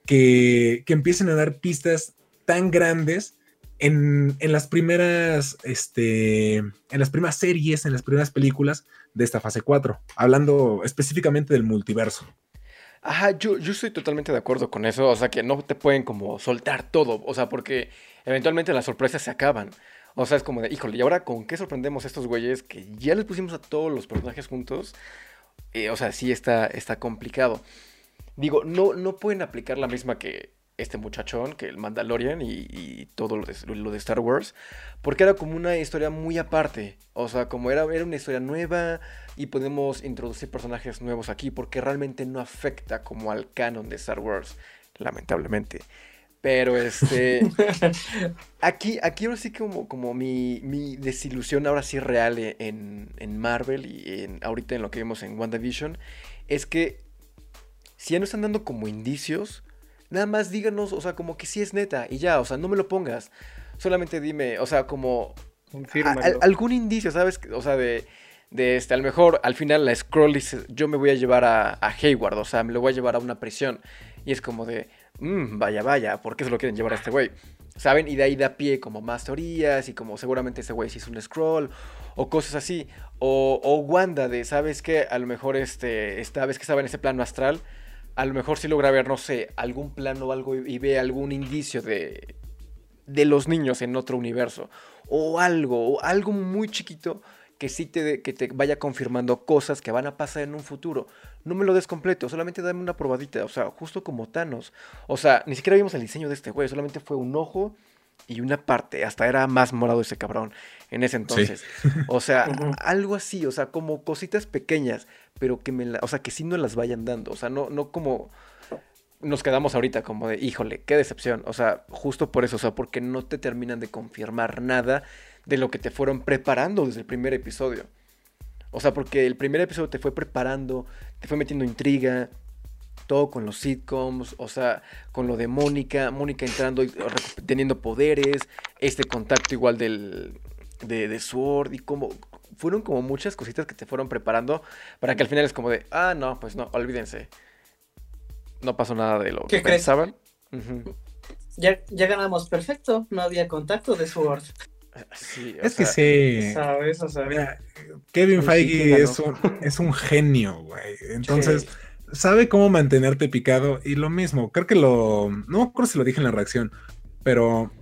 que, que empiecen a dar pistas tan grandes en, en, las primeras, este, en las primeras series, en las primeras películas de esta fase 4, hablando específicamente del multiverso. Ajá, yo, yo estoy totalmente de acuerdo con eso, o sea que no te pueden como soltar todo, o sea, porque eventualmente las sorpresas se acaban. O sea, es como de, híjole, ¿y ahora con qué sorprendemos a estos güeyes que ya les pusimos a todos los personajes juntos? Eh, o sea, sí está, está complicado. Digo, no, no pueden aplicar la misma que este muchachón, que el Mandalorian y, todo lo de, de, Star Wars, porque era como una historia muy aparte, o sea, como era, era una historia nueva y podemos introducir personajes nuevos aquí, porque realmente no afecta como al canon de Star Wars, lamentablemente. Pero este. aquí, aquí ahora sí como, como mi, mi desilusión ahora sí real en, en Marvel y en, ahorita en lo que vemos en WandaVision. Es que si ya nos están dando como indicios Nada más díganos, o sea, como que sí es neta y ya, o sea, no me lo pongas. Solamente dime, o sea, como algún indicio, ¿sabes? O sea, de, de este, a lo mejor al final la scroll dice, yo me voy a llevar a, a Hayward, o sea, me lo voy a llevar a una prisión. Y es como de, mmm, vaya, vaya, ¿por qué se lo quieren llevar a este güey? ¿Saben? Y de ahí da pie como más teorías y como seguramente ese güey sí es un scroll o cosas así. O, o Wanda de, ¿sabes qué? A lo mejor este, esta vez que estaba en ese plano astral, a lo mejor sí logra ver, no sé, algún plano o algo y, ve algún indicio de, de los niños en otro universo. O algo, o algo muy chiquito que sí te, que te vaya confirmando cosas que van a pasar en un futuro. No me lo des completo, solamente dame una probadita, o sea, justo como Thanos. O sea, ni siquiera vimos el diseño de este güey, solamente fue un ojo y una parte, hasta era más morado ese cabrón en ese entonces. O sea, algo así, o sea, como cositas pequeñas, pero que me la, o sea, que sí no las vayan dando, o sea, no no como nos quedamos ahorita como de, híjole, qué decepción, o sea, justo por eso, o sea, porque no te terminan de confirmar nada de lo que te fueron preparando desde el primer episodio. O sea, porque el primer episodio te fue preparando, te fue metiendo intriga, todo con los sitcoms, o sea, con lo de Mónica, Mónica entrando y teniendo poderes, este contacto igual del, de, de Sword y como fueron como muchas cositas que te fueron preparando para que al final es como de, ah, no, pues no, olvídense. No pasó nada de lo que pensaban. ya, ya ganamos perfecto, no había contacto de Sword. Sí, es que sí. ¿Sabes? O sea, Kevin Feige es, un, es un genio, güey. Entonces, sabe cómo mantenerte picado. Y lo mismo, creo que lo. No acuerdo si lo dije en la reacción, pero.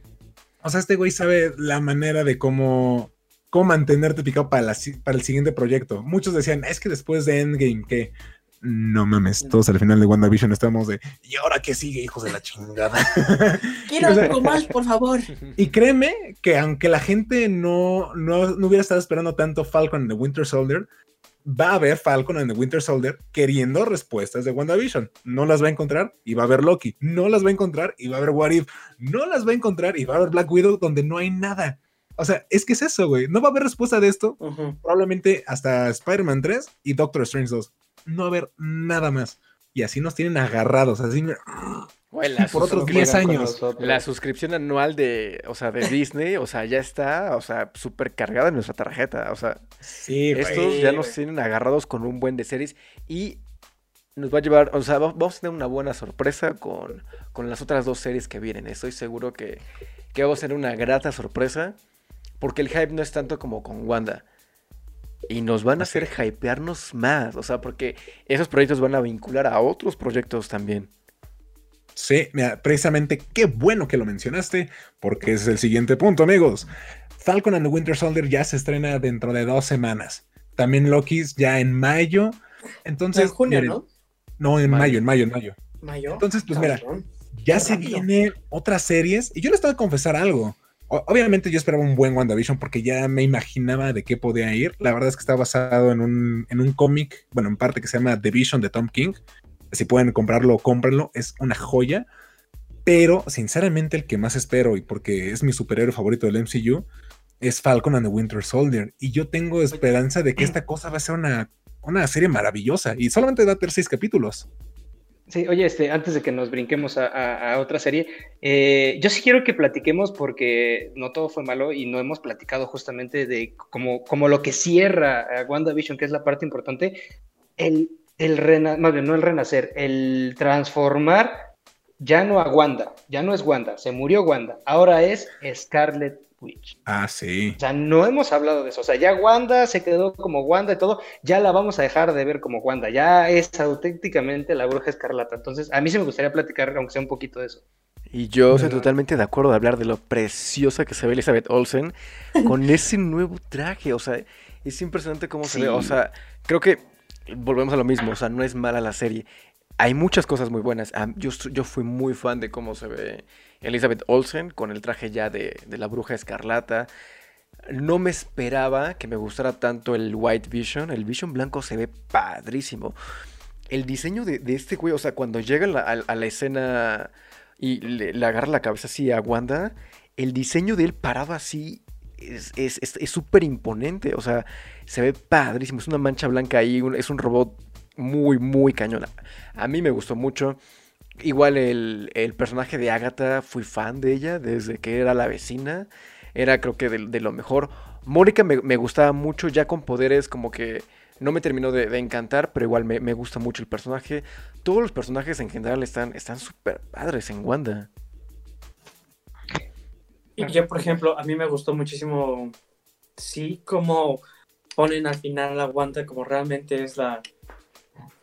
O sea, este güey sabe la manera de cómo. Cómo mantenerte picado para, para el siguiente proyecto. Muchos decían, es que después de Endgame, que no mames, todos al final de WandaVision estamos de, ¿y ahora qué sigue, hijos de la chingada? Quiero algo más, por favor. Y créeme que aunque la gente no, no, no hubiera estado esperando tanto Falcon en The Winter Soldier, va a haber Falcon en The Winter Soldier queriendo respuestas de WandaVision. No las va a encontrar y va a haber Loki. No las va a encontrar y va a haber What If. No las va a encontrar y va a haber Black Widow donde no hay nada. O sea, es que es eso, güey. No va a haber respuesta de esto. Probablemente hasta Spider-Man 3 y Doctor Strange 2. No va a haber nada más. Y así nos tienen agarrados, así por otros 10 años. La suscripción anual de, o sea, de Disney, o sea, ya está, o sea, súper cargada en nuestra tarjeta. O sea, estos ya nos tienen agarrados con un buen de series y nos va a llevar, o sea, vamos a tener una buena sorpresa con, con las otras dos series que vienen. Estoy seguro que, que vamos a tener una grata sorpresa porque el hype no es tanto como con Wanda. Y nos van a hacer hypearnos más, o sea, porque esos proyectos van a vincular a otros proyectos también. Sí, mira, precisamente qué bueno que lo mencionaste, porque es el siguiente punto, amigos. Falcon and the Winter Soldier ya se estrena dentro de dos semanas. También Loki's ya en mayo. Entonces. En junio, ¿no? No, en mayo. en mayo, en mayo. ¿Mayo? Entonces, pues mira, ya se vienen otras series. Y yo les tengo que confesar algo. Obviamente yo esperaba un buen WandaVision porque ya me imaginaba de qué podía ir. La verdad es que está basado en un, en un cómic, bueno, en parte que se llama The Vision de Tom King. Si pueden comprarlo, cómprenlo. Es una joya. Pero, sinceramente, el que más espero, y porque es mi superhéroe favorito del MCU, es Falcon and the Winter Soldier. Y yo tengo esperanza de que esta cosa va a ser una, una serie maravillosa. Y solamente va a tener seis capítulos. Sí, oye, este, antes de que nos brinquemos a, otra serie, eh, yo sí quiero que platiquemos porque no todo fue malo y no hemos platicado justamente de como, como lo que cierra a WandaVision, que es la parte importante, el el renacer, más bien, no el renacer, el transformar ya no a Wanda, ya no es Wanda, se murió Wanda, ahora es Scarlet Witch. Ah, sí. O sea, no hemos hablado de eso. O sea, ya Wanda se quedó como Wanda y todo, ya la vamos a dejar de ver como Wanda. Ya es auténticamente la bruja escarlata. Entonces, a mí sí me gustaría platicar, aunque sea un poquito de eso. Y yo estoy totalmente de acuerdo de hablar de lo preciosa que se ve Elizabeth Olsen con ese nuevo traje. O sea, es impresionante cómo se ve. O sea, creo que volvemos a lo mismo. O sea, no es mala la serie. Hay muchas cosas muy buenas. Yo, fui muy fan de cómo se ve Elizabeth Olsen con el traje ya de, la bruja escarlata. No me esperaba que me gustara tanto el White Vision. El Vision blanco se ve padrísimo. El diseño de, este güey, o sea, cuando llega a, la escena y le, agarra la cabeza así a Wanda, el diseño de él parado así es súper imponente. O sea, se ve padrísimo. Es una mancha blanca ahí, es un robot muy, muy cañona. A mí me gustó mucho. Igual el, personaje de Agatha, fui fan de ella desde que era la vecina. Era creo que de, lo mejor. Mónica me, gustaba mucho, ya con poderes como que no me terminó de, encantar, pero igual me, gusta mucho el personaje. Todos los personajes en general están súper padres en Wanda. Y yo, por ejemplo, a mí me gustó muchísimo, sí, como ponen al final a Wanda como realmente es la,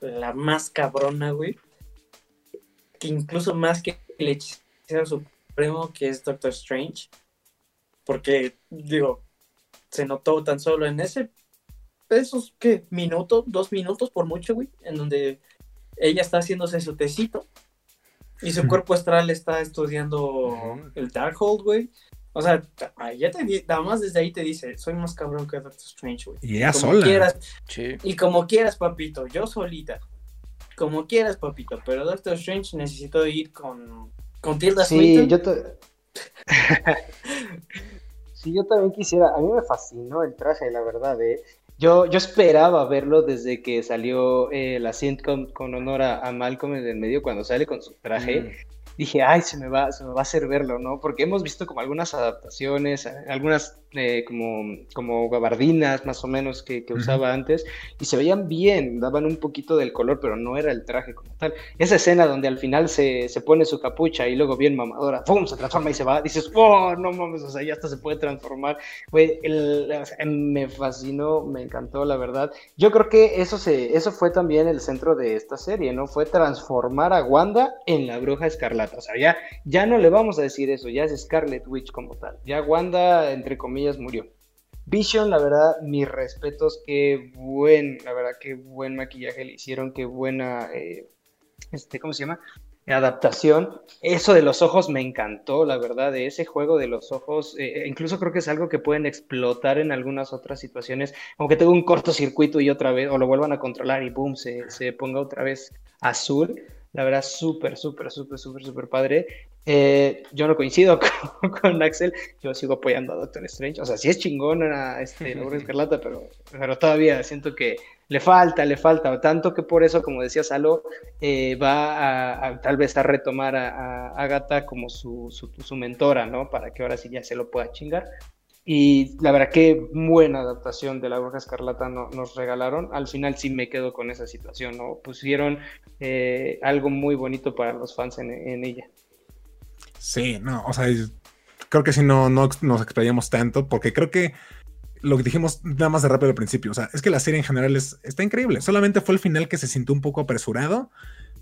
la más cabrona, güey. Que incluso más que el hechicero supremo que es Doctor Strange. Porque, digo, se notó tan solo en ese. Esos, ¿qué? Minutos, dos minutos por mucho, güey. En donde ella está haciéndose su tecito. Y su cuerpo astral está estudiando el Darkhold, güey. O sea, ya te nada más desde ahí te dice, soy más cabrón que Doctor Strange, güey. Y ella sola. Quieras, Y como quieras, papito, yo solita. Como quieras, papito, pero Doctor Strange necesito ir con, con Tilda Sí, yo sí, yo también quisiera. A mí me fascinó el traje, la verdad, ¿eh? Yo, yo esperaba verlo desde que salió eh, la sitcom con honor a, Malcolm en el medio, cuando sale con su traje. Mm dije, ay, se me, va, se me va a hacer verlo, ¿no? Porque hemos visto como algunas adaptaciones, algunas eh, como, como gabardinas más o menos que, usaba antes, y se veían bien, daban un poquito del color, pero no era el traje como tal. Esa escena donde al final se, se pone su capucha y luego bien mamadora, ¡pum! se transforma y se va, dices, ¡oh, no mames! O sea, ya hasta se puede transformar. Güey, me fascinó, me encantó, la verdad. Yo creo que eso, se, eso fue también el centro de esta serie, ¿no? Fue transformar a Wanda en la bruja escarlata. O sea, ya, ya no le vamos a decir eso, ya es Scarlet Witch como tal. Ya Wanda, entre comillas, murió. Vision, la verdad, mis respetos, qué buen, la verdad, qué buen maquillaje le hicieron, qué buena, eh, este, ¿cómo se llama? Adaptación. Eso de los ojos me encantó, la verdad, de ese juego de los ojos, eh, incluso creo que es algo que pueden explotar en algunas otras situaciones, aunque tenga un cortocircuito y otra vez, o lo vuelvan a controlar y boom, se, se ponga otra vez azul. La verdad, súper, súper, súper, súper, súper padre. Eh, yo no coincido con, Axel, yo sigo apoyando a Doctor Strange. O sea, sí es chingón a este Laura Escarlata, pero, pero todavía siento que le falta, le falta. Tanto que por eso, como decía Salo, eh, va a, tal vez a retomar a, Agatha como su, su, mentora, ¿no? Para que ahora sí ya se lo pueda chingar. Y la verdad que buena adaptación de la Bruja Escarlata nos regalaron. Al final sí me quedo con esa situación, ¿no? Pusieron eh, algo muy bonito para los fans en ella. Sí, no, o sea, creo que si no, no nos explayamos tanto, porque creo que lo que dijimos nada más de rápido al principio, o sea, es que la serie en general es, está increíble. Solamente fue el final que se sintió un poco apresurado,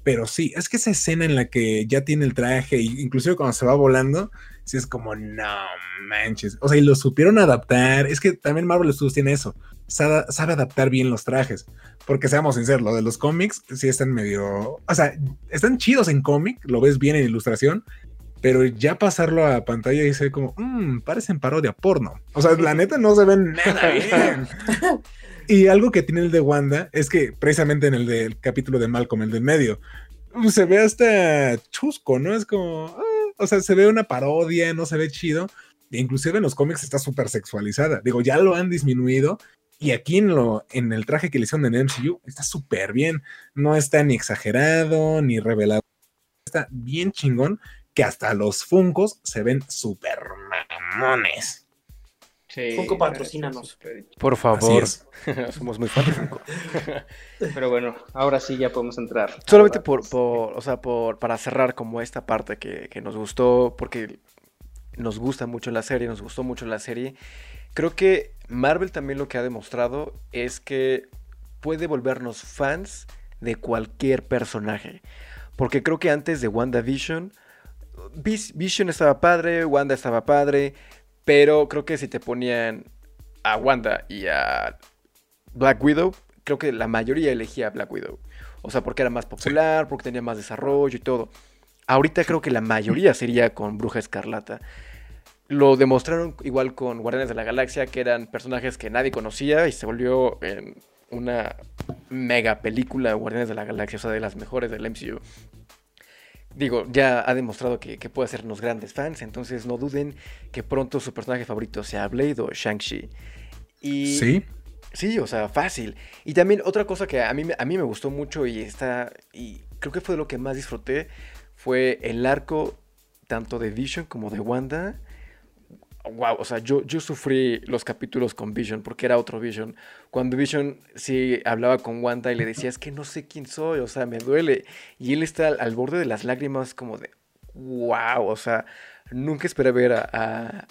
pero sí, es que esa escena en la que ya tiene el traje, inclusive cuando se va volando, sí es como, no manches. O sea, y lo supieron adaptar. Es que también Marvel Studios tiene eso. Sabe, sabe adaptar bien los trajes. Porque seamos sinceros, lo de los cómics sí están medio. O sea, están chidos en cómic, lo ves bien en ilustración, pero ya pasarlo a pantalla y se como, mmm, parecen parodia porno. O sea, la neta no se ven nada bien. y algo que tiene el de Wanda es que precisamente en el del capítulo de Malcolm, el del medio, se ve hasta chusco, ¿no? Es como, ah, o sea, se ve una parodia, no se ve chido. Inclusive en los cómics está súper sexualizada. Digo, ya lo han disminuido. Y aquí en, lo, en el traje que le hicieron en MCU está súper bien. No está ni exagerado, ni revelado. Está bien chingón que hasta los funcos se ven súper mamones. Sí, Funko, patrocínanos. Por favor. Somos muy fans de Funko. Pero bueno, ahora sí ya podemos entrar. Solamente Ahora, por, por, o sea, por, para cerrar como esta parte que, que nos gustó, porque nos gusta mucho la serie, nos gustó mucho la serie. Creo que Marvel también lo que ha demostrado es que puede volvernos fans de cualquier personaje. Porque creo que antes de WandaVision, Vis- Vision estaba padre, Wanda estaba padre, pero creo que si te ponían a Wanda y a Black Widow, creo que la mayoría elegía a Black Widow. O sea, porque era más popular, porque tenía más desarrollo y todo. Ahorita creo que la mayoría sería con Bruja Escarlata. Lo demostraron igual con Guardianes de la Galaxia, que eran personajes que nadie conocía y se volvió en una mega película Guardianes de la Galaxia, o sea, de las mejores del MCU. Digo, ya ha demostrado que, que puede hacernos grandes fans, entonces no duden que pronto su personaje favorito sea Blade o Shang-Chi. Y Sí, Sí, o sea, fácil. Y también otra cosa que a mí, me- a mí me gustó mucho y está. Y creo que fue lo que más disfruté. Fue el arco tanto de Vision como de Wanda. Wow, o sea, yo, yo sufrí los capítulos con Vision porque era otro Vision. Cuando Vision sí hablaba con Wanda y le decía, es que no sé quién soy, o sea, me duele. Y él está al, al borde de las lágrimas como de, wow, o sea, nunca esperé ver a,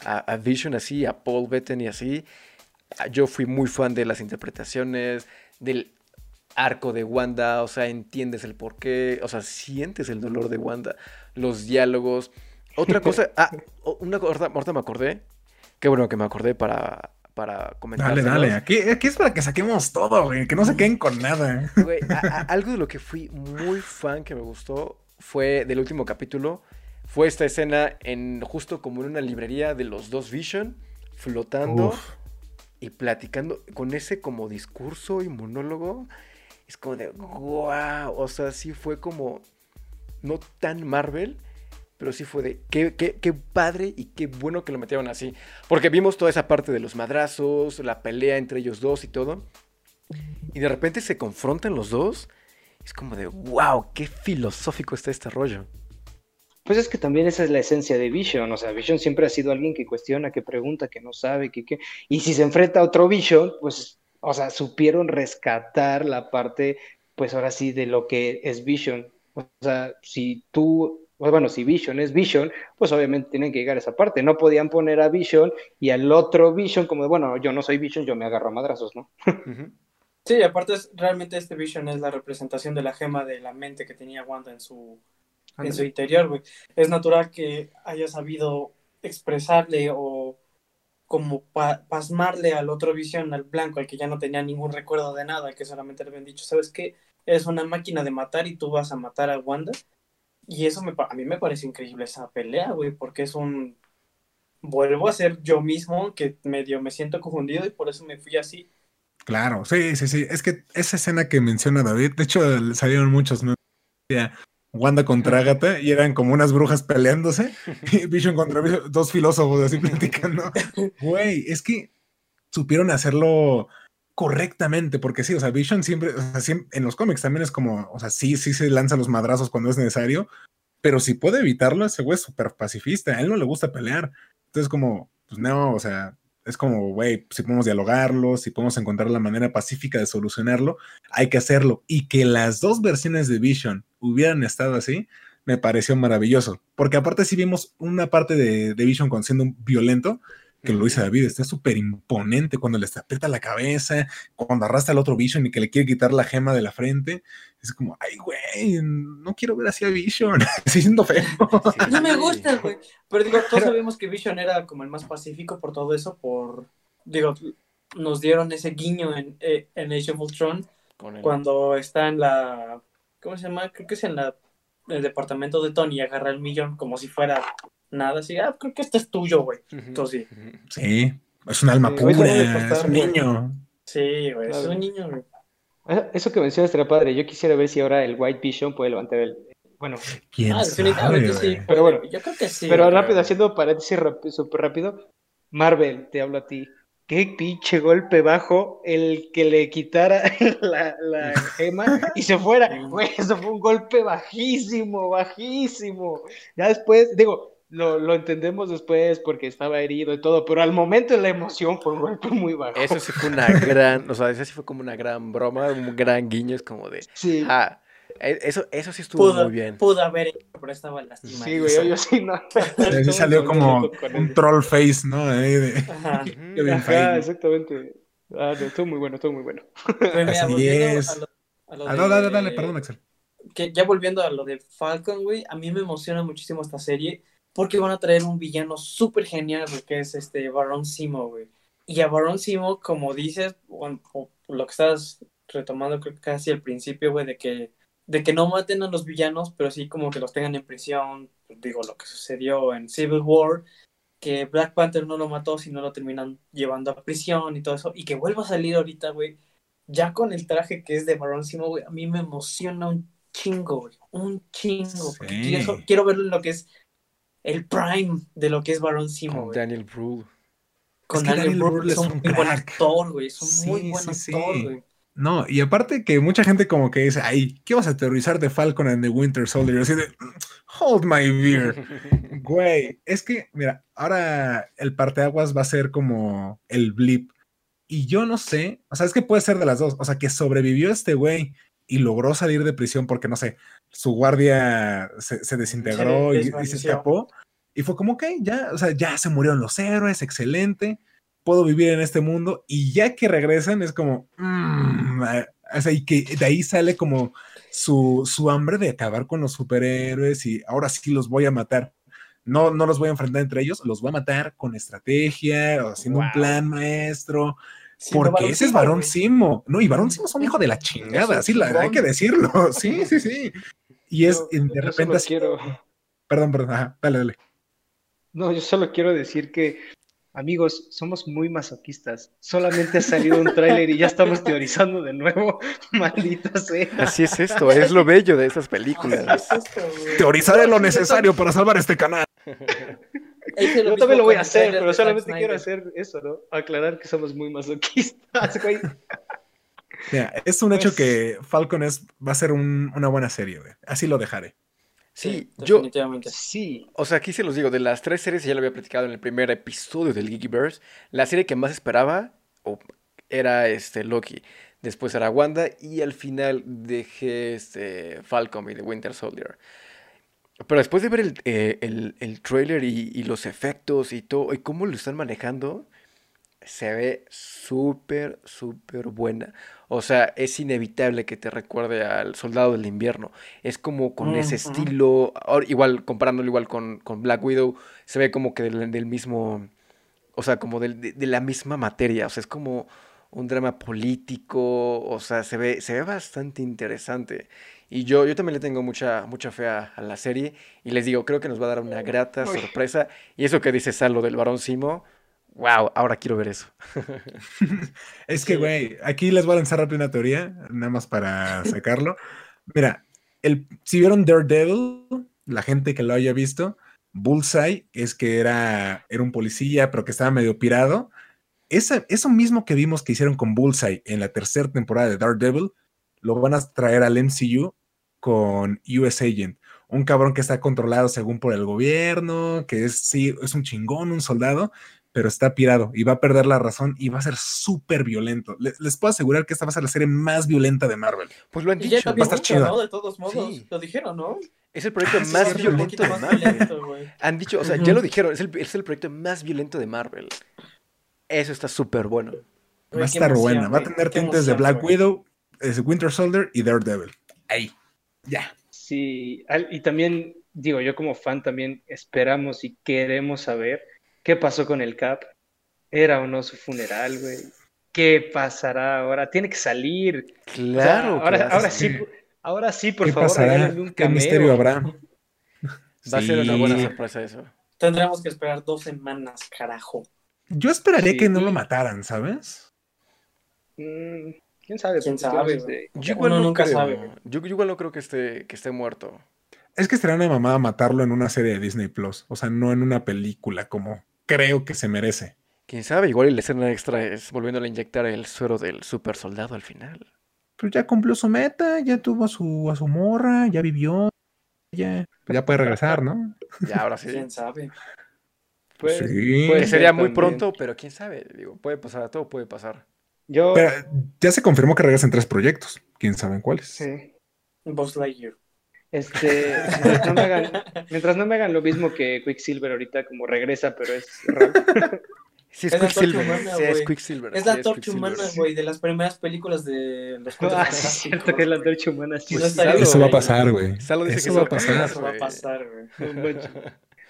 a- a- Vision así, a Paul Bettany así. Ah, Yo fui muy fan de las interpretaciones, del arco de Wanda, o sea, entiendes el porqué, o sea, sientes el dolor de Wanda, los diálogos. Otra cosa, ah, una cosa, ahorita me acordé, qué bueno que me acordé para, para comentar. dale, dale. Aquí, aquí es para que saquemos todo, güey. Que no se queden con nada. algo de lo que fui muy fan que me gustó fue del último capítulo, fue esta escena en justo como en una librería de los dos Vision, flotando Uf. y platicando con ese como discurso y monólogo. Es como de, wow, o sea, sí fue como, no tan Marvel, pero sí fue de, qué, qué, qué padre y qué bueno que lo metieron así. Porque vimos toda esa parte de los madrazos, la pelea entre ellos dos y todo. Y de repente se confrontan los dos. Es como de, wow, qué filosófico está este rollo. Pues es que también esa es la esencia de Vision, o sea, Vision siempre ha sido alguien que cuestiona, que pregunta, que no sabe, que, que... Y si se enfrenta a otro Vision, pues, o sea, supieron rescatar la parte, pues ahora sí, de lo que es Vision. O sea, si tú, pues, bueno, si Vision es Vision, pues obviamente tienen que llegar a esa parte. No podían poner a Vision y al otro Vision como de, bueno, yo no soy Vision, yo me agarro a madrazos, ¿no? Sí, aparte es, realmente este Vision es la representación de la gema de la mente que tenía Wanda en su, en su interior, güey. Es natural que haya sabido expresarle o como pa- pasmarle al otro Vision, al blanco, al que ya no tenía ningún recuerdo de nada, que solamente le habían dicho, ¿sabes qué? Eres una máquina de matar y tú vas a matar a Wanda. Y eso me, pa- a mí me parece increíble esa pelea, güey, porque es un... Vuelvo a ser yo mismo, que medio me siento confundido y por eso me fui así. Claro, sí, sí, sí. Es que esa escena que menciona David, de hecho, salieron muchos. Decía, Wanda contra Agatha y eran como unas brujas peleándose. Y Vision contra Vision, dos filósofos así platicando. Güey, es que supieron hacerlo correctamente, porque sí, o sea, Vision siempre, o sea, en los cómics también es como, o sea, sí, sí se lanza los madrazos cuando es necesario, pero si puede evitarlo, ese güey es súper pacifista, a él no le gusta pelear. Entonces, como, pues no, o sea, es como, güey, si podemos dialogarlo, si podemos encontrar la manera pacífica de solucionarlo, hay que hacerlo. Y que las dos versiones de Vision hubieran estado así, me pareció maravilloso. Porque aparte sí vimos una parte de, de Vision con siendo violento, que lo dice David, está súper imponente cuando le aprieta la cabeza, cuando arrastra al otro Vision y que le quiere quitar la gema de la frente. Es como, ay, güey, no quiero ver así a Vision, se siento feo. No me gusta, güey. Pero digo, todos sabemos que Vision era como el más pacífico por todo eso, por... Digo, nos dieron ese guiño en, eh, en Age of Ultron Con el- cuando está en la... ¿Cómo se llama? Creo que es en la el departamento de Tony y agarra el millón como si fuera nada. Así, ah, creo que este es tuyo, güey. Entonces, sí. Sí, es un alma Sí, pura, debe es costar, un güey. niño. Sí, güey, es un niño, güey. Ah, Eso que mencionas estaría padre. Yo quisiera ver si ahora el White Vision puede levantar el. Bueno, ¿Quién Ah, sabe, definitivamente sí. Pero bueno, yo creo que sí. pero rápido, haciendo paréntesis súper rápido. Marvel, te hablo a ti. Qué pinche golpe bajo el que le quitara la, la gema y se fuera. Güey, eso fue un golpe bajísimo, bajísimo. Ya después, digo, lo, lo entendemos después porque estaba herido y todo, pero al momento la emoción fue un golpe muy bajo. Eso sí fue una gran, o sea, eso sí fue como una gran broma, un gran guiño, es como de, Sí, ah, eso, eso sí estuvo Pudo, muy bien. pudo haber hecho, pero estaba lastimado. sí, güey, yo, yo sí, no. Así salió como un troll face, ¿no? Ahí de- Ajá. Kevin Ajá, exactamente. Ah, no, estuvo muy bueno, estuvo muy bueno. Pero mira, Así es. a lo- a lo Ah, no, dale, dale, perdón, Axel. que ya volviendo a lo de Falcon, güey, a mí me emociona muchísimo esta serie porque van a traer un villano súper genial, güey, que es este Baron Simo, güey. Y a Baron Simo, como dices, bueno, o lo que estás retomando creo que casi al principio, güey, de que, de que no maten a los villanos, pero sí como que los tengan en prisión, digo, lo que sucedió en Civil War, que Black Panther no lo mató, sino lo terminan llevando a prisión y todo eso, y que vuelva a salir ahorita, güey, ya con el traje que es de Baron Simo, güey, a mí me emociona un chingo, güey, un chingo, porque quiero, quiero en lo que es el prime de lo que es Baron Simo, Con güey. Daniel Brühl. Con Es que Daniel Brühl, es es un buen actor, güey, es un Sí, muy buen sí, sí. actor, güey. No, y aparte que mucha gente como que dice, ay, ¿qué vas a teorizar de Falcon and the Winter Soldier? Así de, hold my beer. Güey, es que, mira, ahora el parteaguas va a ser como el blip. Y yo no sé, o sea, es que puede ser de las dos. O sea, que sobrevivió este güey y logró salir de prisión porque, no sé, su guardia se, se desintegró Se y- y, se escapó. Y fue como, ok, ya, o sea, ya se murieron los héroes, excelente. Puedo vivir en este mundo. Y ya que regresan, es como, mm, ah, o sea, y que de ahí sale como su, su hambre de acabar con los superhéroes y ahora sí los voy a matar. No, no los voy a enfrentar entre ellos, los voy a matar con estrategia, o haciendo un plan maestro, Sí, porque ese es Barón. Simo. No, y Barón Simo es un hijo de la chingada, sí, la, hay que decirlo. Sí, sí, sí. Y es Yo- y yo de repente así- quiero, Perdón, perdón, ajá, dale, dale. no, yo solo quiero decir que, amigos, somos muy masoquistas. Solamente ha salido un tráiler y ya estamos teorizando de nuevo. Maldita sea. Así es esto, es lo bello de estas películas. Así es esto, güey. Teorizaré lo necesario para salvar este canal. Yo también lo voy a hacer, pero solamente quiero hacer eso, ¿no? Aclarar que somos muy masoquistas, güey. Mira, es un hecho Pues- que Falcon es, va a ser un- una buena serie, güey. Así lo dejaré. Sí, yo, definitivamente. Sí. o sea, aquí se los digo, de las tres series, ya lo había platicado en el primer episodio del Geekyverse, la serie que más esperaba era este Loki, después era Wanda y al final dejé este Falcon y The Winter Soldier. Pero después de ver el, eh, el, el trailer y, y los efectos y todo, y cómo lo están manejando, se ve súper, súper buena. O sea, es inevitable que te recuerde al Soldado del Invierno. Es como con ese estilo, igual comparándolo igual con, con Black Widow, se ve como que del, del mismo, o sea, como del- de, de la misma materia. O sea, es como un drama político, o sea, se ve, se ve bastante interesante. Y yo, yo también le tengo mucha, mucha fe a, a la serie. Y les digo, creo que nos va a dar una grata Uy. sorpresa. Y eso que dice Salo del Barón Simo, wow, ahora quiero ver eso. Es que, güey, aquí les voy a lanzar rápido una teoría, nada más para sacarlo. Mira, el, si vieron Daredevil, la gente que lo haya visto, Bullseye es que era, era un policía, pero que estaba medio pirado. Esa, eso mismo que vimos que hicieron con Bullseye en la tercera temporada de Daredevil, lo van a traer al MCU con US Agent. Un cabrón que está controlado según por el gobierno, que es, sí, es un chingón, un soldado, pero está pirado y va a perder la razón y va a ser súper violento. Le- les puedo asegurar que esta va a ser la serie más violenta de Marvel. Pues lo han dicho, también Va a estar chida. ¿no? De todos modos, Sí. lo dijeron, ¿no? Es el proyecto Ah, más violento de más Marvel. violento. Han dicho, o sea, ya lo dijeron, es el, es el proyecto más violento de Marvel. Eso está súper bueno. Va a estar emoción, buena. Va a tener qué tintes de Black güey. Widow, Winter Soldier y Daredevil. Ahí. Ya. Sí, y también, digo, yo como fan también esperamos y queremos saber qué pasó con el Cap. ¿Era o no su funeral, güey? ¿Qué pasará ahora? Tiene que salir. O sea, Claro, ahora, ahora sí, ahora sí, por ¿Qué favor, un ¿Qué misterio habrá? Va a ser una buena sorpresa eso. Tendremos que esperar dos semanas, carajo. Yo esperaría Sí. que no lo mataran, ¿sabes? Mm, ¿Quién sabe? ¿Quién sabe, de- Yo Uno igual no nunca creo. sabe. Yo, yo igual no creo que esté, que esté muerto. Es que sería una mamada matarlo en una serie de Disney Plus. O sea, no en una película como creo que se merece. Quién sabe, igual y la escena extra es volviéndole a inyectar el suero del super soldado al final. Pues ya cumplió su meta, ya tuvo a su, a su morra, ya vivió. ya, ya puede regresar, ¿no? Ya, ahora sí. ¿Quién sabe? Pues, Sí. puede sería muy también. pronto, pero quién sabe. Digo, puede pasar, todo puede pasar. Yo, Pero ya se confirmó que regresan tres proyectos. ¿Quién sabe en cuáles? sí. Buzz Lightyear. Este, mientras no, me hagan, mientras no me hagan lo mismo que Quicksilver ahorita, como regresa, pero es raro. Sí, Es la antorcha humana, Sí, es güey. Quicksilver. Es la Quicksilver. humana, güey, de las primeras películas de los Cuatro Ah, sí, es cierto que es la güey. antorcha humana. Sí, No sí. Eso va a pasar, güey. Eso que va a eso- pasar. Eso va a güey. pasar, güey.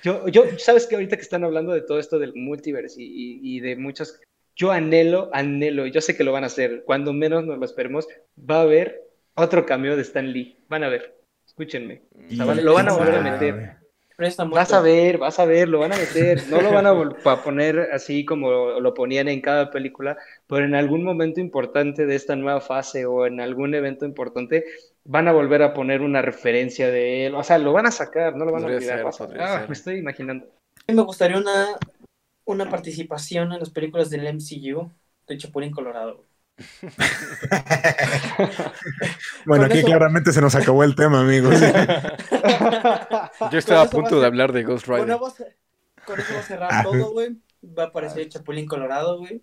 Yo, yo, sabes que ahorita que están hablando de todo esto del multiverse y, y- y de muchas, yo anhelo, anhelo, y yo sé que lo van a hacer, cuando menos nos lo esperemos, va a haber otro cameo de Stan Lee, van a ver, escúchenme, O sea, van- lo van a volver a meter, vas a ver, vas a ver, lo van a meter, no lo van a, a poner así como lo ponían en cada película, pero en algún momento importante de esta nueva fase o en algún evento importante van a volver a poner una referencia de él, o sea, lo van a sacar, no lo van Podría a olvidar. ser, a- ah, me estoy imaginando. A mí me gustaría una, una participación en las películas del MCU de Chapulín Colorado. Bueno, Con aquí eso- claramente se nos acabó el tema, amigos. Yo estaba a punto a de hablar de Ghost Rider. con eso va a cerrar Ah. todo, güey. Va a aparecer Chapulín Colorado, güey.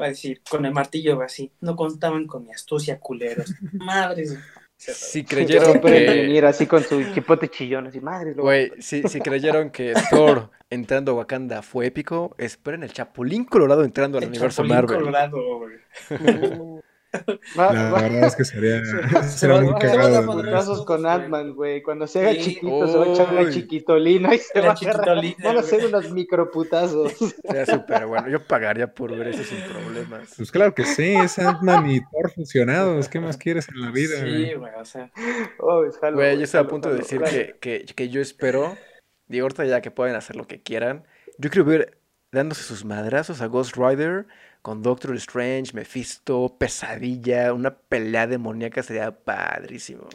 Va a decir, con el martillo, así. No contaban con mi astucia, culeros. Madres. Si Creyeron que... venir así con su chipote chillón, así, madre. lo- Güey, si, si creyeron que Thor entrando a Wakanda fue épico, esperen el Chapulín Colorado entrando al El universo Chapulín Marvel. Colorado, güey. La verdad es que sería, se sería muy se a cagado. güey. putazos con Ant-Man, güey. Cuando se haga Sí. chiquito, se va a echar una chiquitolina y se La va a Van a hacer unos microputazos. Sería súper bueno. Yo pagaría por ver eso sin problemas. Pues claro que sí, es Ant-Man y Thor fusionados. ¿Qué más quieres en la vida? güey? Sí, güey, o sea. Oh, es jalo, Güey, yo estaba a jalo, punto de jalo, decir jalo. que, que, que yo espero, digo, ahorita ya que pueden hacer lo que quieran, yo quiero ver dándose sus madrazos a Ghost Rider con Doctor Strange, Mephisto, Pesadilla, una pelea demoníaca sería padrísimo.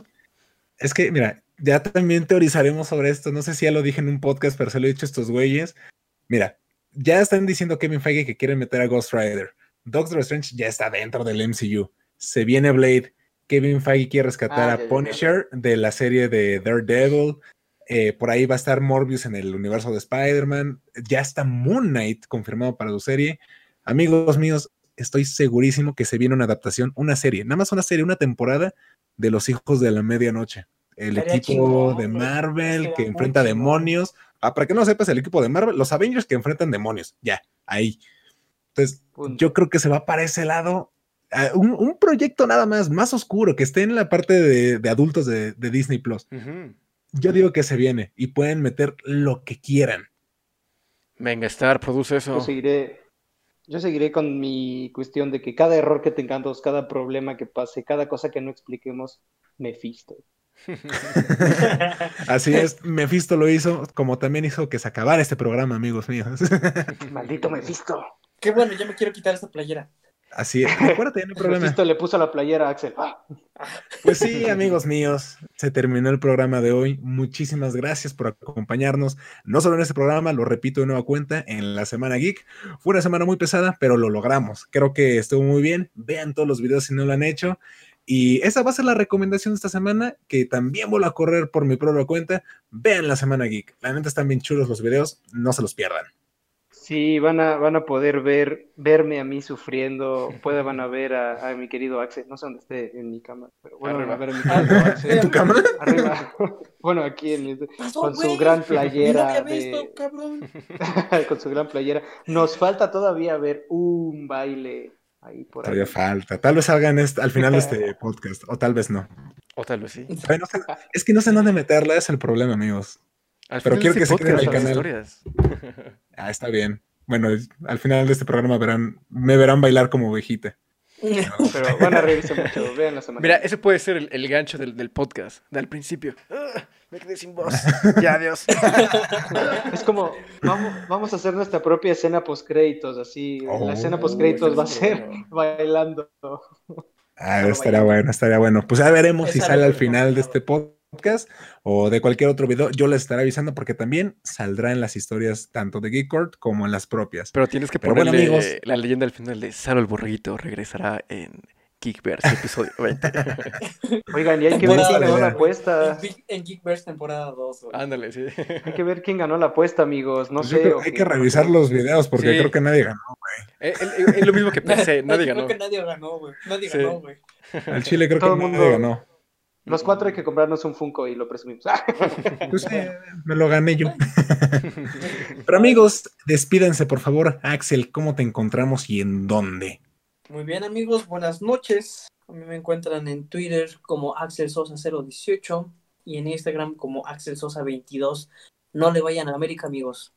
Es que, mira, ya también teorizaremos sobre esto. No sé si ya lo dije en un podcast, pero se lo he dicho a estos güeyes. Mira, ya están diciendo Kevin Feige que quieren meter a Ghost Rider. Doctor Strange ya está dentro del MCU. Se viene Blade. Kevin Feige quiere rescatar Ah, a. Punisher de la serie de Daredevil. Eh, por ahí va a estar Morbius en el universo de Spider-Man. Ya está Moon Knight confirmado para su serie. Amigos míos, estoy segurísimo que se viene una adaptación, una serie, nada más una serie, una temporada de los hijos de la medianoche. El equipo chingón, de. Marvel que enfrenta chingón. demonios. Ah, para que no lo sepas, el equipo de Marvel, los Avengers que enfrentan demonios. Ya, ahí. Entonces, Punto. yo creo que se va para ese lado. Un, un proyecto nada más, más oscuro, que esté en la parte de, de adultos de, de Disney Plus. Yo digo que se viene y pueden meter lo que quieran. Venga, Star, produce eso. Yo seguiré, yo seguiré con mi cuestión de que cada error que tengamos, cada problema que pase, cada cosa que no expliquemos, Mephisto. Así es, Mephisto lo hizo, como también hizo que se acabara este programa, amigos míos. Maldito Mephisto. Qué bueno, ya me quiero quitar esta playera. Así es, acuérdate, no hay problema. Mephisto le puso la playera a Axel. Ah, Pues sí, amigos míos, se terminó el programa de hoy. Muchísimas gracias por acompañarnos, no solo en este programa, lo repito de nueva cuenta, en la Semana Geek. Fue una semana muy pesada, pero lo logramos. Creo que estuvo muy bien. Vean todos los videos si no lo han hecho. Y esa va a ser la recomendación de esta semana, que también vuelvo a correr por mi propia cuenta. Vean la Semana Geek. La neta están bien chulos los videos, no se los pierdan. Sí, van a, van a poder ver, verme a mí sufriendo, puede, van a ver a, a mi querido Axel, no sé dónde esté en mi cama, pero bueno, van a ver a mi querido Axel. ¿En tu cama? Arriba, bueno, aquí en mi- Pasó, con su gran playera de, cabrón. con su gran playera. Nos falta todavía ver un baile ahí por ahí. Todavía falta. Tal vez salgan este- al final de este podcast, o tal vez no. O tal vez sí. Ay, no sé- es que no sé dónde meterla, es el problema, amigos. Al Pero quiero que se quede en el canal. historias. Ah, está bien. Bueno, al final de este programa verán, me verán bailar como ovejita. Pero van a reírse mucho, vean la semana. Mira, ese puede ser el, el gancho del, del podcast, del principio. Ah, me quedé sin voz. ya, adiós. Es como, vamos, vamos a hacer nuestra propia escena post créditos, así. Oh, la escena post créditos va a ser bueno. bailando. Ah, estaría bueno, estaría bueno. Pues ya veremos si sale al final de este podcast o de cualquier otro video. Yo les estaré avisando porque también saldrá en las historias tanto de Geek Court como en las propias. Pero tienes que bueno, ponerle amigos. la leyenda al final de Saro el borreguito regresará en Geekverse, episodio 20. Oigan, y hay que ver quién ganó la apuesta. En, Geek- en Geekverse temporada 2, güey. Ándale, sí. Hay que ver quién ganó la apuesta, amigos. No Pues sé. creo- hay que revisar los videos porque Sí. creo que nadie ganó. Es, es- es lo mismo que pensé, nadie Creo ganó. que nadie ganó, güey. Nadie Sí. ganó, güey. Al Chile creo que Todo nadie mundo- ganó. Los cuatro hay que comprarnos un Funko y lo presumimos. Pues, eh, me lo gané yo. Pero amigos, despídense por favor. Axel, ¿cómo te encontramos y en dónde? Muy bien, amigos, buenas noches. A mí me encuentran en Twitter como Axel Sosa 018 y en Instagram como Axel Sosa 22. No le vayan a América, amigos.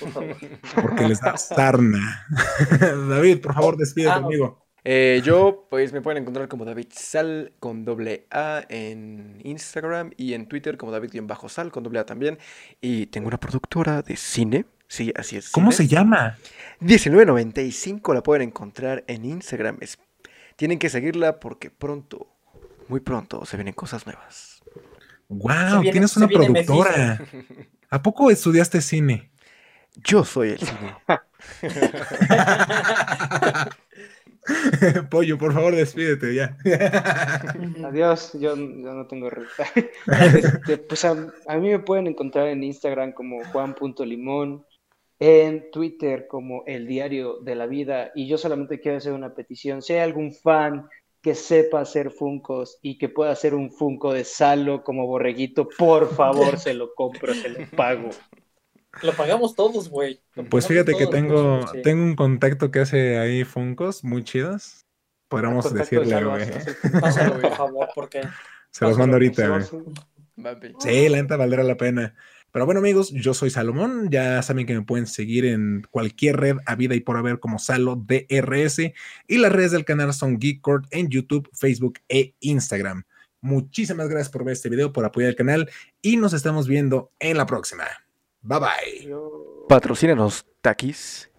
Por favor. Porque les da sarna. David, por favor, despídete, Ah, no. amigo. Eh, yo, pues me pueden encontrar como David Sal con doble A en Instagram y en Twitter como David-Sal con doble A también. Y tengo una productora de cine. Sí, así es. ¿Cómo cine. se llama? 1995 la pueden encontrar en Instagram. Es- Tienen que seguirla porque pronto, muy pronto, se vienen cosas nuevas. Wow, viene- tienes una productora. ¿A poco estudiaste cine? Yo soy el cine. Pollo, por favor, despídete ya. Adiós, yo, yo no tengo red. Este, pues a, a mí me pueden encontrar en Instagram como juan.limón, en Twitter como el diario de la vida, y yo solamente quiero hacer una petición. Si hay algún fan que sepa hacer funcos y que pueda hacer un funko de Salo como borreguito, por favor se lo compro, se lo pago. Lo pagamos todos, güey. Pues fíjate que tengo, sí. tengo un contacto que hace ahí Funcos muy chidos. Podríamos decirle, güey. Pásalo, por favor, porque Se los mando ahorita, güey. Sí, la neta valdrá la pena. Pero bueno, amigos, yo soy Salomón. Ya saben que me pueden seguir en cualquier red a vida y por haber como Salo DRS. Y las redes del canal son Geekcord en YouTube, Facebook e Instagram. Muchísimas gracias por ver este video, por apoyar el canal y nos estamos viendo en la próxima. Bye bye. Patrocínanos, Takis.